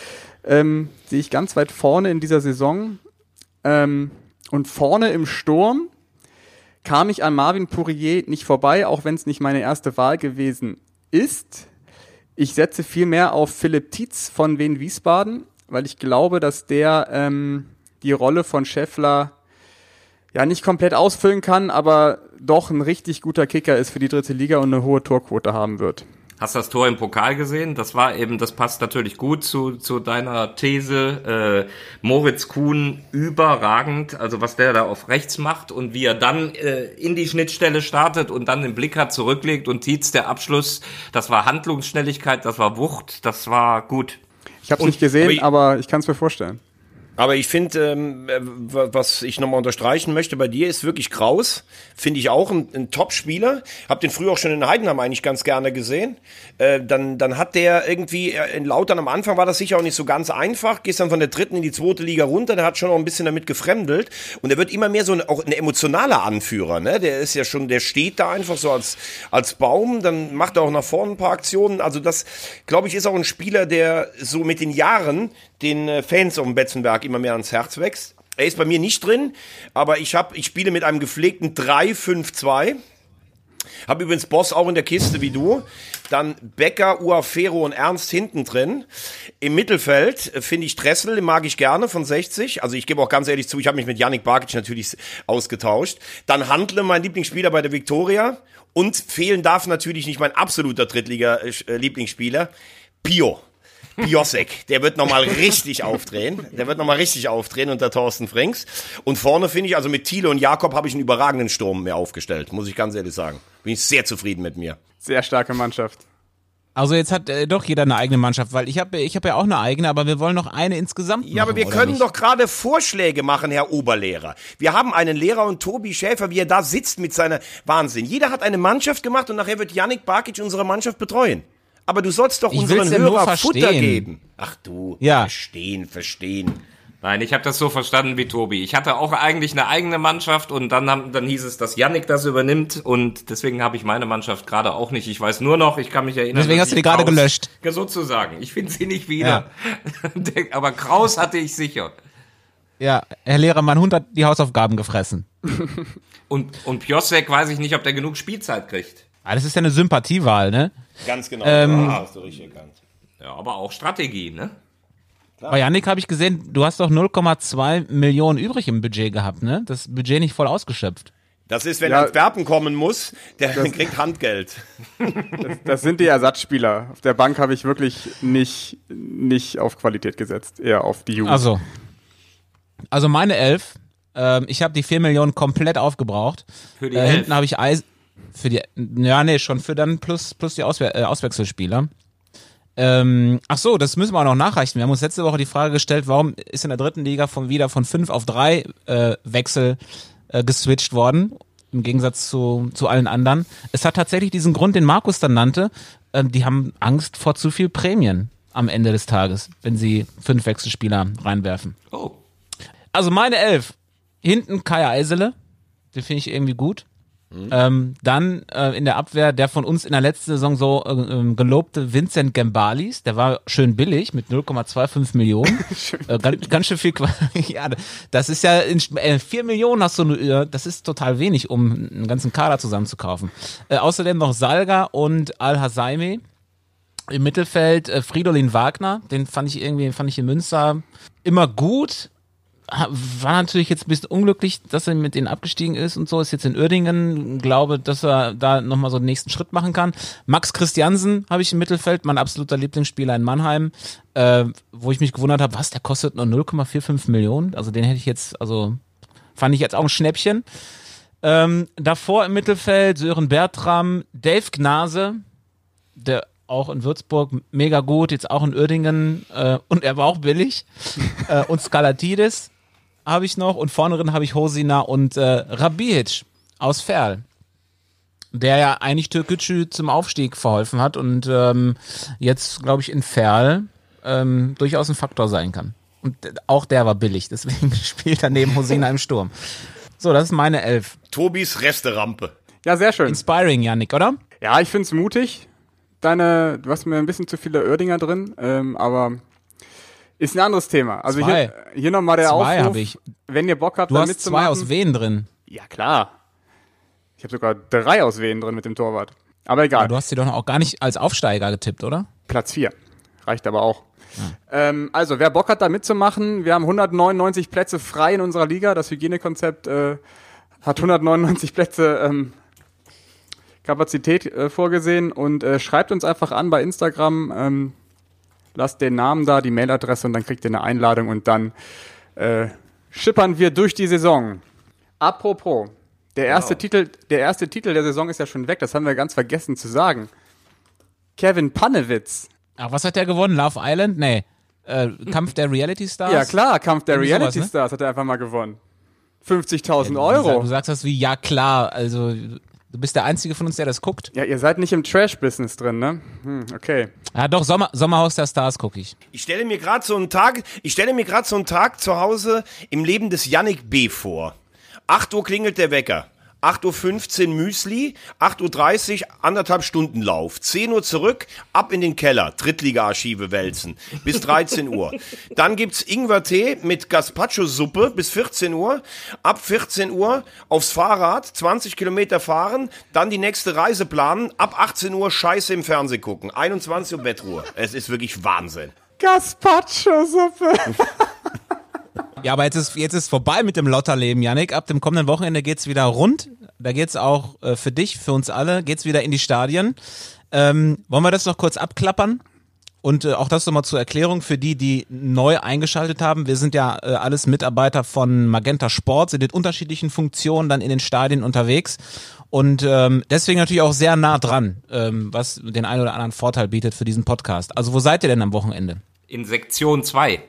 [SPEAKER 5] ähm, sehe ich ganz weit vorne in dieser Saison. Ähm, und vorne im Sturm kam ich an Marvin Pourier nicht vorbei, auch wenn es nicht meine erste Wahl gewesen ist. Ich setze viel mehr auf Philipp Tietz von Wien Wiesbaden, weil ich glaube, dass der ähm, die Rolle von Scheffler ja nicht komplett ausfüllen kann, aber doch ein richtig guter Kicker ist für die dritte Liga und eine hohe Torquote haben wird.
[SPEAKER 4] Hast das Tor im Pokal gesehen? Das war eben, das passt natürlich gut zu, zu deiner These. Äh, Moritz Kuhn überragend, also was der da auf rechts macht und wie er dann äh, in die Schnittstelle startet und dann den Blick hat, zurücklegt und Tietz der Abschluss, das war Handlungsschnelligkeit, das war Wucht, das war gut.
[SPEAKER 5] Ich habe es nicht gesehen,
[SPEAKER 3] aber ich-
[SPEAKER 5] aber ich kann es mir vorstellen.
[SPEAKER 3] Aber ich finde, ähm, äh, wa- was ich nochmal unterstreichen möchte bei dir, ist wirklich Kraus. Finde ich auch ein, ein Top-Spieler. Hab den früher auch schon in Heidenheim eigentlich ganz gerne gesehen. Äh, dann, dann hat der irgendwie, äh, in Lautern am Anfang war das sicher auch nicht so ganz einfach. Gehst dann von der dritten in die zweite Liga runter. Der hat schon auch ein bisschen damit gefremdelt. Und er wird immer mehr so ein, auch ein emotionaler Anführer. Ne? Der ist ja schon, der steht da einfach so als, als Baum. Dann macht er auch nach vorne ein paar Aktionen. Also das, glaube ich, ist auch ein Spieler, der so mit den Jahren den äh, Fans auf dem Betzenberg immer mehr ans Herz wächst. Er ist bei mir nicht drin, aber ich habe, ich spiele mit einem gepflegten 3-5-2. Hab übrigens Boss auch in der Kiste wie du. Dann Becker, Uafero und Ernst hinten drin. Im Mittelfeld äh, finde ich Dressel, den mag ich gerne von 60. Also ich gebe auch ganz ehrlich zu, ich habe mich mit Yannick Barkic natürlich ausgetauscht. Dann Handle, mein Lieblingsspieler bei der Viktoria. Und fehlen darf natürlich nicht mein absoluter Drittliga-Lieblingsspieler, Pio. Piosek, der wird nochmal richtig aufdrehen. Der wird nochmal richtig aufdrehen unter Thorsten Frings. Und vorne finde ich, also mit Thiele und Jakob habe ich einen überragenden Sturm mehr aufgestellt, muss ich ganz ehrlich sagen. Bin ich sehr zufrieden mit mir.
[SPEAKER 5] Sehr starke Mannschaft.
[SPEAKER 2] Also jetzt hat äh, doch jeder eine eigene Mannschaft, weil ich habe ich hab ja auch eine eigene, aber wir wollen noch eine insgesamt
[SPEAKER 3] Ja, aber
[SPEAKER 2] machen,
[SPEAKER 3] wir können
[SPEAKER 2] nicht?
[SPEAKER 3] doch gerade Vorschläge machen, Herr Oberlehrer. Wir haben einen Lehrer und Tobi Schäfer, wie er da sitzt mit seiner Wahnsinn. Jeder hat eine Mannschaft gemacht und nachher wird Yannick Barkic unsere Mannschaft betreuen. Aber du sollst doch
[SPEAKER 2] Ich
[SPEAKER 3] unseren
[SPEAKER 2] ja
[SPEAKER 3] Hörer Futter geben. Ach du,
[SPEAKER 2] Ja.
[SPEAKER 3] verstehen, verstehen.
[SPEAKER 4] Nein, ich habe das so verstanden wie Tobi. Ich hatte auch eigentlich eine eigene Mannschaft und dann, haben, dann hieß es, dass Yannick das übernimmt und deswegen habe ich meine Mannschaft gerade auch nicht. Ich weiß nur noch, ich kann mich erinnern.
[SPEAKER 2] Deswegen
[SPEAKER 4] dass
[SPEAKER 2] hast du die gerade gelöscht.
[SPEAKER 4] Ja, sozusagen. Ich finde sie nicht wieder. [laughs] Der- Aber Kraus hatte ich sicher.
[SPEAKER 2] Ja, Herr Lehrer, mein Hund hat die Hausaufgaben gefressen.
[SPEAKER 4] Und, und Piosek weiß ich nicht, ob der genug Spielzeit kriegt.
[SPEAKER 2] Ah, das ist ja eine Sympathiewahl, ne?
[SPEAKER 3] Ganz genau.
[SPEAKER 2] Ähm,
[SPEAKER 3] ah, hast du richtig erkannt.
[SPEAKER 4] Ja, aber auch Strategie, ne?
[SPEAKER 2] Bei Yannick habe ich gesehen, du hast doch 0,2 Millionen übrig im Budget gehabt, ne? Das Budget nicht voll ausgeschöpft.
[SPEAKER 3] Das ist, wenn
[SPEAKER 5] Ja.
[SPEAKER 3] Antwerpen kommen muss, der kriegt Handgeld.
[SPEAKER 5] Das sind die Ersatzspieler. Auf der Bank habe ich wirklich nicht, nicht auf Qualität gesetzt, eher auf die Jugend.
[SPEAKER 2] Also. Also meine Elf, ähm, ich habe die 4 Millionen komplett aufgebraucht.
[SPEAKER 4] Für die
[SPEAKER 2] äh,
[SPEAKER 4] Elf.
[SPEAKER 2] Hinten habe ich Eis, für die, ja nee, schon für dann plus, plus die Auswe äh, Auswechselspieler. Ähm, ach so, das müssen wir auch noch nachreichen. Wir haben uns letzte Woche die Frage gestellt, warum ist in der dritten Liga von wieder von fünf auf drei äh, Wechsel äh, geswitcht worden, im Gegensatz zu, zu allen anderen. Es hat tatsächlich diesen Grund, den Markus dann nannte. Ähm, die haben Angst vor zu viel Prämien am Ende des Tages, wenn sie fünf Wechselspieler reinwerfen.
[SPEAKER 4] Oh.
[SPEAKER 2] Also meine Elf. Hinten Kai Eisele. Den finde ich irgendwie gut. Ähm, dann äh, in der Abwehr der von uns in der letzten Saison so äh, ähm, gelobte Vincent Gambalis, der war schön billig mit 0,25 Millionen. [laughs] äh, ganz, ganz schön viel. Qua [laughs] ja, das ist ja in, äh, 4 Millionen hast du nur, äh, das ist total wenig, um einen ganzen Kader zusammenzukaufen. Äh, außerdem noch Salga und Al-Hasaimi. Im Mittelfeld äh, Fridolin Wagner, den fand ich irgendwie, fand ich in Münster immer gut. War natürlich jetzt ein bisschen unglücklich, dass er mit denen abgestiegen ist und so. Ist jetzt in Uerdingen, glaube, dass er da nochmal so den nächsten Schritt machen kann. Max Christiansen habe ich im Mittelfeld, mein absoluter Lieblingsspieler in Mannheim, äh, wo ich mich gewundert habe, was, der kostet nur 0,45 Millionen? Also den hätte ich jetzt, also fand ich jetzt auch ein Schnäppchen. Ähm, davor im Mittelfeld Sören Bertram, Dave Gnase, der auch in Würzburg mega gut, jetzt auch in Uerdingen äh, und er war auch billig. [laughs] äh, und Skalatidis habe ich noch und vorne drin habe ich Hosina und äh, Rabic aus Ferl, der ja eigentlich Türkgücü zum Aufstieg verholfen hat und ähm, jetzt, glaube ich, in Ferl ähm, durchaus ein Faktor sein kann. Und äh, auch der war billig, deswegen [laughs] spielt er neben Hosina im Sturm. So, das ist meine Elf.
[SPEAKER 3] Tobis Resterampe.
[SPEAKER 5] Ja, sehr schön.
[SPEAKER 2] Inspiring, Yannick, oder?
[SPEAKER 5] Ja, ich find's mutig. Deine, du hast mir ein bisschen zu viele Oerdinger drin, ähm, aber ist ein anderes Thema. Also
[SPEAKER 2] Zwei.
[SPEAKER 5] hier, hier nochmal der
[SPEAKER 2] Zwei
[SPEAKER 5] Aufruf,
[SPEAKER 2] ich.
[SPEAKER 5] wenn ihr Bock habt,
[SPEAKER 2] Du
[SPEAKER 5] da
[SPEAKER 2] hast zwei aus Wien drin.
[SPEAKER 5] Ja, klar. Ich habe sogar drei aus Wien drin mit dem Torwart. Aber egal.
[SPEAKER 2] Aber du hast sie doch auch gar nicht als Aufsteiger getippt, oder?
[SPEAKER 5] Platz 4. Reicht aber auch. Ähm, also, wer Bock hat, da mitzumachen, wir haben 199 Plätze frei in unserer Liga. Das Hygienekonzept äh, hat 199 Plätze ähm, Kapazität äh, vorgesehen und äh, schreibt uns einfach an bei Instagram. Ähm, lasst den Namen da, die Mailadresse und dann kriegt ihr eine Einladung und dann äh, schippern wir durch die Saison. Apropos, der erste, Titel, der erste Titel der Saison ist ja schon weg, das haben wir ganz vergessen zu sagen. Kevin Pannewitz
[SPEAKER 2] Ach, was hat der gewonnen? Love Island? Nee. Äh, Kampf der Reality Stars?
[SPEAKER 5] Ja klar, Kampf der
[SPEAKER 2] Irgendwie sowas,
[SPEAKER 5] Reality
[SPEAKER 2] ne?
[SPEAKER 5] Stars hat er einfach mal gewonnen. 50.000
[SPEAKER 2] Du,
[SPEAKER 5] Euro.
[SPEAKER 2] du sagst das wie, ja klar, also du bist der Einzige von uns, der das guckt.
[SPEAKER 5] Ja, ihr seid nicht im Trash-Business drin, ne? Hm, okay.
[SPEAKER 2] Ja doch, Sommer, Sommerhaus der Stars gucke ich.
[SPEAKER 3] Ich stelle mir gerade so einen Tag, ich stelle mir gerade so einen Tag zu Hause im Leben des Yannick B. vor. 8 Uhr klingelt der Wecker. 8.15 Uhr Müsli, 8.30 Uhr anderthalb Stunden Lauf, 10 Uhr zurück, ab in den Keller, Drittliga-Archive wälzen, bis 13 Uhr. Dann gibt's Ingwertee mit Gazpacho-Suppe bis 14 Uhr, ab 14 Uhr aufs Fahrrad, 20 Kilometer fahren, dann die nächste Reise planen, ab 18 Uhr Scheiße im Fernsehen gucken, 21 Uhr Bettruhe. Es ist wirklich Wahnsinn.
[SPEAKER 5] Gazpacho-Suppe. [laughs]
[SPEAKER 2] Ja, aber jetzt ist, jetzt ist vorbei mit dem Lotterleben, Yannick. Ab dem kommenden Wochenende geht's wieder rund. Da geht's auch äh, für dich, für uns alle, geht's wieder in die Stadien. Ähm, wollen wir das noch kurz abklappern? Und äh, auch das nochmal zur Erklärung für die, die neu eingeschaltet haben. Wir sind ja äh, alles Mitarbeiter von Magenta Sport, sind in unterschiedlichen Funktionen dann in den Stadien unterwegs und ähm, deswegen natürlich auch sehr nah dran, ähm, was den einen oder anderen Vorteil bietet für diesen Podcast. Also wo seid ihr denn am Wochenende?
[SPEAKER 4] In Sektion 2.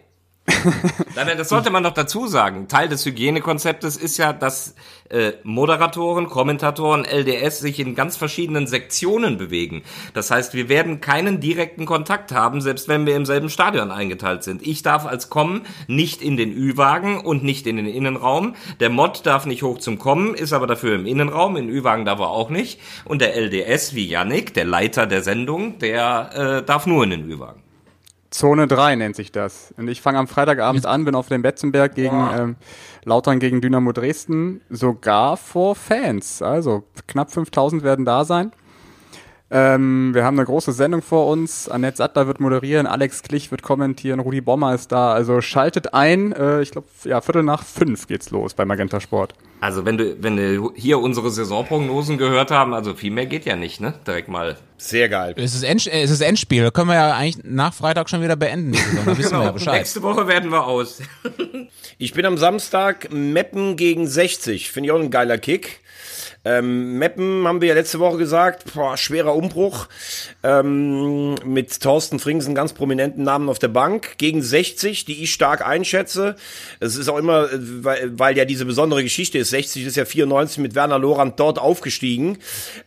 [SPEAKER 4] [laughs] Nein, das sollte man noch dazu sagen. Teil des Hygienekonzeptes ist ja, dass äh, Moderatoren, Kommentatoren, LDS sich in ganz verschiedenen Sektionen bewegen. Das heißt, wir werden keinen direkten Kontakt haben, selbst wenn wir im selben Stadion eingeteilt sind. Ich darf als Kommen nicht in den Ü-Wagen und nicht in den Innenraum. Der Mod darf nicht hoch zum Kommen, ist aber dafür im Innenraum. In Ü-Wagen darf er auch nicht. Und der LDS, wie Yannick, der Leiter der Sendung, der äh, darf nur in den Ü-Wagen.
[SPEAKER 5] Zone 3 nennt sich das. Und ich fange am Freitagabend an, bin auf dem Betzenberg gegen ähm, Lautern gegen Dynamo Dresden, sogar vor Fans. Also knapp 5000 werden da sein. Ähm, wir haben eine große Sendung vor uns. Annette Sattler wird moderieren, Alex Klich wird kommentieren, Rudi Bommer ist da. Also schaltet ein. Äh, ich glaube, ja, Viertel nach fünf geht's los bei Magenta Sport.
[SPEAKER 4] Also wenn du, wenn du hier unsere Saisonprognosen gehört haben, also viel mehr geht ja nicht, ne? Direkt mal.
[SPEAKER 3] Sehr geil.
[SPEAKER 2] Es ist, End, äh, es ist Endspiel. Da können wir ja eigentlich nach Freitag schon wieder beenden. Saison. Da [laughs] wissen wir ja Bescheid.
[SPEAKER 4] Nächste Woche werden wir aus.
[SPEAKER 3] Ich bin am Samstag Meppen gegen 60. Finde ich auch ein geiler Kick. Ähm, Meppen haben wir ja letzte Woche gesagt, boah, schwerer Umbruch. Ähm, mit Thorsten Frings einen ganz prominenten Namen auf der Bank. Gegen 60, die ich stark einschätze. Es ist auch immer, äh, weil, weil ja diese besondere Geschichte ist. 60 ist ja 94 mit Werner Lorand dort aufgestiegen.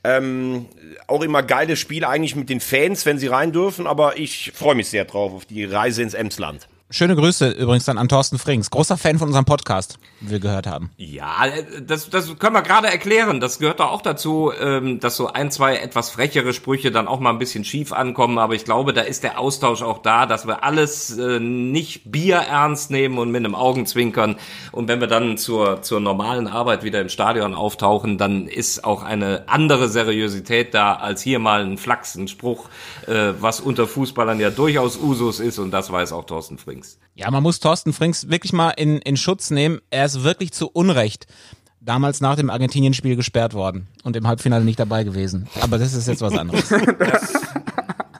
[SPEAKER 3] Ähm, auch immer geiles Spiel eigentlich mit den Fans, wenn sie rein dürfen. Aber ich freue mich sehr drauf auf die Reise ins Emsland.
[SPEAKER 2] Schöne Grüße übrigens dann an Thorsten Frings. Großer Fan von unserem Podcast, wie wir gehört haben.
[SPEAKER 4] Ja, das, das können wir gerade erklären. Das gehört doch auch dazu, ähm, dass so ein, zwei etwas frechere Sprüche dann auch mal ein bisschen schief ankommen. Aber ich glaube, da ist der Austausch auch da, dass wir alles äh, nicht Bier ernst nehmen und mit einem Augenzwinkern. Und wenn wir dann zur, zur normalen Arbeit wieder im Stadion auftauchen, dann ist auch eine andere Seriosität da, als hier mal ein Flachs, ein Spruch, äh, was unter Fußballern ja durchaus Usus ist. Und das weiß auch Thorsten Frings.
[SPEAKER 2] Ja, man muss Thorsten Frings wirklich mal in, in Schutz nehmen. Er ist wirklich zu Unrecht damals nach dem Argentinien-Spiel gesperrt worden und im Halbfinale nicht dabei gewesen. Aber das ist jetzt was anderes. [laughs]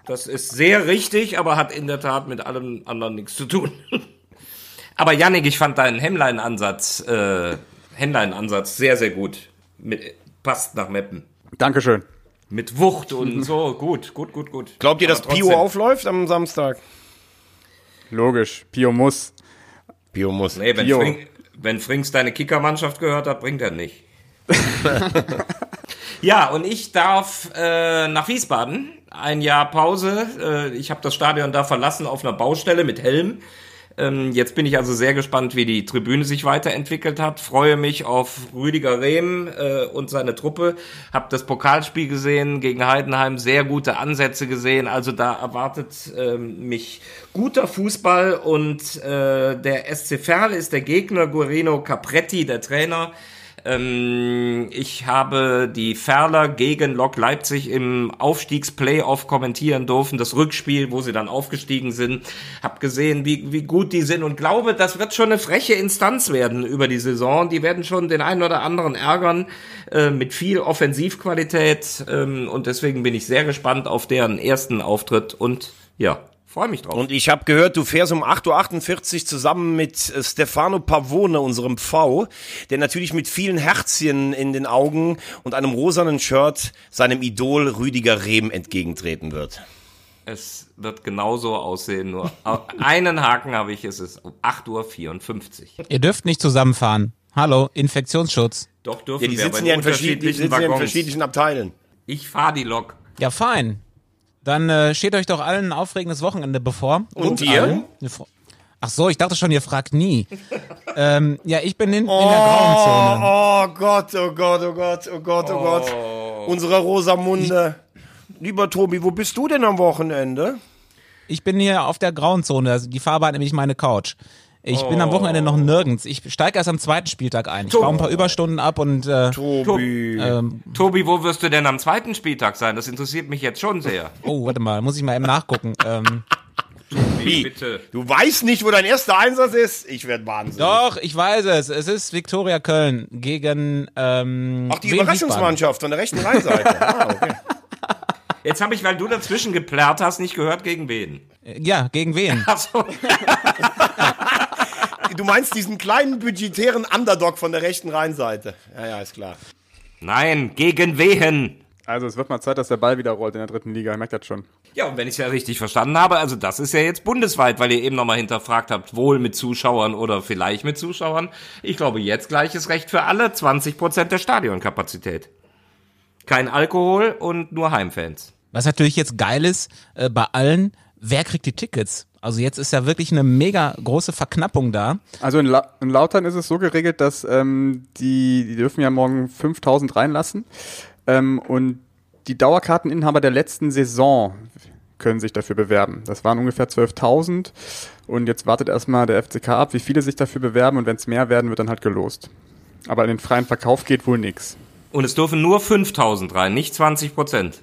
[SPEAKER 4] Das, das ist sehr richtig, aber hat in der Tat mit allem anderen nichts zu tun. [laughs] Aber Yannick, ich fand deinen Hemline-Ansatz, äh, Hemline-Ansatz sehr, sehr gut. Mit, passt nach Meppen.
[SPEAKER 5] Dankeschön.
[SPEAKER 4] Mit Wucht und so, gut, gut, gut, gut.
[SPEAKER 3] Glaubt ihr, dass Pio aufläuft am Samstag?
[SPEAKER 5] Logisch. Pio muss.
[SPEAKER 3] Pio muss.
[SPEAKER 4] Nee, wenn,
[SPEAKER 5] Pio.
[SPEAKER 4] Frink, wenn Frings deine Kickermannschaft gehört hat, bringt er nicht. [laughs] ja, und ich darf äh, nach Wiesbaden. Ein Jahr Pause. Äh, ich habe das Stadion da verlassen auf einer Baustelle mit Helm. Ähm, jetzt bin ich also sehr gespannt, wie die Tribüne sich weiterentwickelt hat. Freue mich auf Rüdiger Rehm äh, und seine Truppe. Hab das Pokalspiel gesehen gegen Heidenheim, sehr gute Ansätze gesehen. Also da erwartet ähm, mich guter Fußball und äh, der SC Verl ist der Gegner, Guarino Capretti der Trainer. Ähm, ich habe die Ferler gegen Lok Leipzig im Aufstiegsplayoff kommentieren dürfen, das Rückspiel, wo sie dann aufgestiegen sind. Hab gesehen, wie, wie gut die sind und glaube, das wird schon eine freche Instanz werden über die Saison. Die werden schon den einen oder anderen ärgern äh, mit viel Offensivqualität ähm, und deswegen bin ich sehr gespannt auf deren ersten Auftritt und ja, freue mich drauf.
[SPEAKER 3] Und ich habe gehört, du fährst um 8.48 Uhr zusammen mit äh, Stefano Pavone, unserem V, der natürlich mit vielen Herzchen in den Augen und einem rosanen Shirt seinem Idol Rüdiger Rehm entgegentreten wird.
[SPEAKER 4] Es wird genauso aussehen, nur [laughs] einen Haken habe ich, es ist um 8.54 Uhr.
[SPEAKER 2] Ihr dürft nicht zusammenfahren. Hallo, Infektionsschutz.
[SPEAKER 4] Doch dürfen
[SPEAKER 3] Ja, die
[SPEAKER 4] wir, aber
[SPEAKER 3] sitzen ja in, verschiedenen, die
[SPEAKER 4] unterschiedlichen
[SPEAKER 3] sitzen ja in verschiedenen Abteilen.
[SPEAKER 4] Ich fahre die Lok.
[SPEAKER 2] Ja, fein. Dann äh, steht euch doch allen ein aufregendes Wochenende bevor.
[SPEAKER 3] Und dir?
[SPEAKER 2] allen. Ach so, ich dachte schon, ihr fragt nie. [laughs] ähm, ja, ich bin in, in der grauen Zone.
[SPEAKER 3] Oh, oh Gott, oh Gott, oh Gott, oh Gott, oh, Gott. Unsere Rosamunde. Lieber Tobi, wo bist du denn am Wochenende?
[SPEAKER 2] Ich bin hier auf der grauen Zone. Also die Farbe hat nämlich meine Couch. Ich bin am Wochenende noch nirgends. Ich steige erst am zweiten Spieltag ein. Ich baue ein paar Überstunden ab und äh,
[SPEAKER 3] Tobi.
[SPEAKER 2] ähm,
[SPEAKER 4] Tobi, wo wirst du denn am zweiten Spieltag sein? Das interessiert mich jetzt schon sehr.
[SPEAKER 2] oh, warte mal, muss ich mal eben nachgucken. [laughs] ähm,
[SPEAKER 3] Wie?
[SPEAKER 4] Bitte.
[SPEAKER 3] Du weißt nicht, wo dein erster Einsatz ist? Ich werde wahnsinnig.
[SPEAKER 2] doch, ich weiß es. Es ist Viktoria Köln gegen ähm,
[SPEAKER 3] Ach, die
[SPEAKER 2] Wien
[SPEAKER 3] Überraschungsmannschaft von der rechten Rheinseite. [laughs] Ah, okay.
[SPEAKER 4] Jetzt habe ich, weil du dazwischen geplärrt hast, nicht gehört, gegen wen.
[SPEAKER 2] Ja, gegen wen?
[SPEAKER 4] Achso. [laughs]
[SPEAKER 3] Du meinst diesen kleinen budgetären Underdog von der rechten Rheinseite. Ja, ja, ist klar.
[SPEAKER 4] Nein, gegen wen?
[SPEAKER 5] Also es wird mal Zeit, dass der Ball wieder rollt in der dritten Liga. Ich merke das schon.
[SPEAKER 4] Ja, und wenn ich es ja richtig verstanden habe, also das ist ja jetzt bundesweit, weil ihr eben nochmal hinterfragt habt, wohl mit Zuschauern oder vielleicht mit Zuschauern. Ich glaube, jetzt gleiches Recht für alle, 20% der Stadionkapazität. Kein Alkohol und nur Heimfans.
[SPEAKER 2] Was natürlich jetzt geil ist äh, bei allen, wer kriegt die Tickets? Also jetzt ist ja wirklich eine mega große Verknappung da.
[SPEAKER 5] Also in, La in Lautern ist es so geregelt, dass ähm, die, die dürfen ja morgen 5000 reinlassen. Ähm, und die Dauerkarteninhaber der letzten Saison können sich dafür bewerben. Das waren ungefähr 12.000. Und jetzt wartet erstmal der FCK ab, wie viele sich dafür bewerben. Und wenn es mehr werden, wird dann halt gelost. Aber in den freien Verkauf geht wohl nichts.
[SPEAKER 4] Und es dürfen nur 5000 rein, nicht 20%.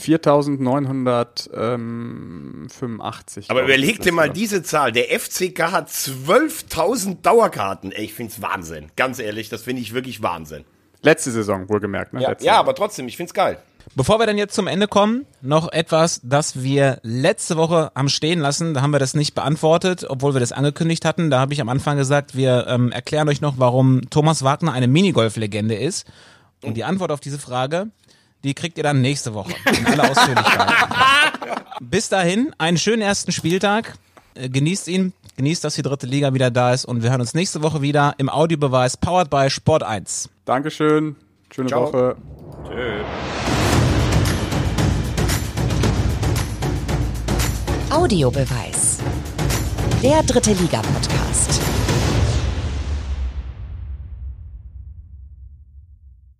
[SPEAKER 5] 4.985.
[SPEAKER 3] Aber überleg dir mal diese Zahl. Der FCK hat 12.000 Dauerkarten. Ey, ich find's Wahnsinn. Ganz ehrlich, das finde ich wirklich Wahnsinn.
[SPEAKER 5] Letzte Saison, wohlgemerkt. Ne?
[SPEAKER 3] Ja, ja, aber trotzdem, ich find's geil.
[SPEAKER 2] Bevor wir dann jetzt zum Ende kommen, noch etwas, das wir letzte Woche haben stehen lassen. Da haben wir das nicht beantwortet, obwohl wir das angekündigt hatten. Da habe ich am Anfang gesagt, wir ähm, erklären euch noch, warum Thomas Wagner eine Minigolf-Legende ist. Und die Antwort auf diese Frage, die kriegt ihr dann nächste Woche in aller Ausführlichkeit. [laughs] Bis dahin, einen schönen ersten Spieltag. Äh, Genießt ihn, genießt, dass die dritte Liga wieder da ist und wir hören uns nächste Woche wieder im Audiobeweis powered by Sport 1.
[SPEAKER 5] Dankeschön. Schöne
[SPEAKER 3] Ciao.
[SPEAKER 5] Woche.
[SPEAKER 1] Audiobeweis. Der dritte Liga Podcast.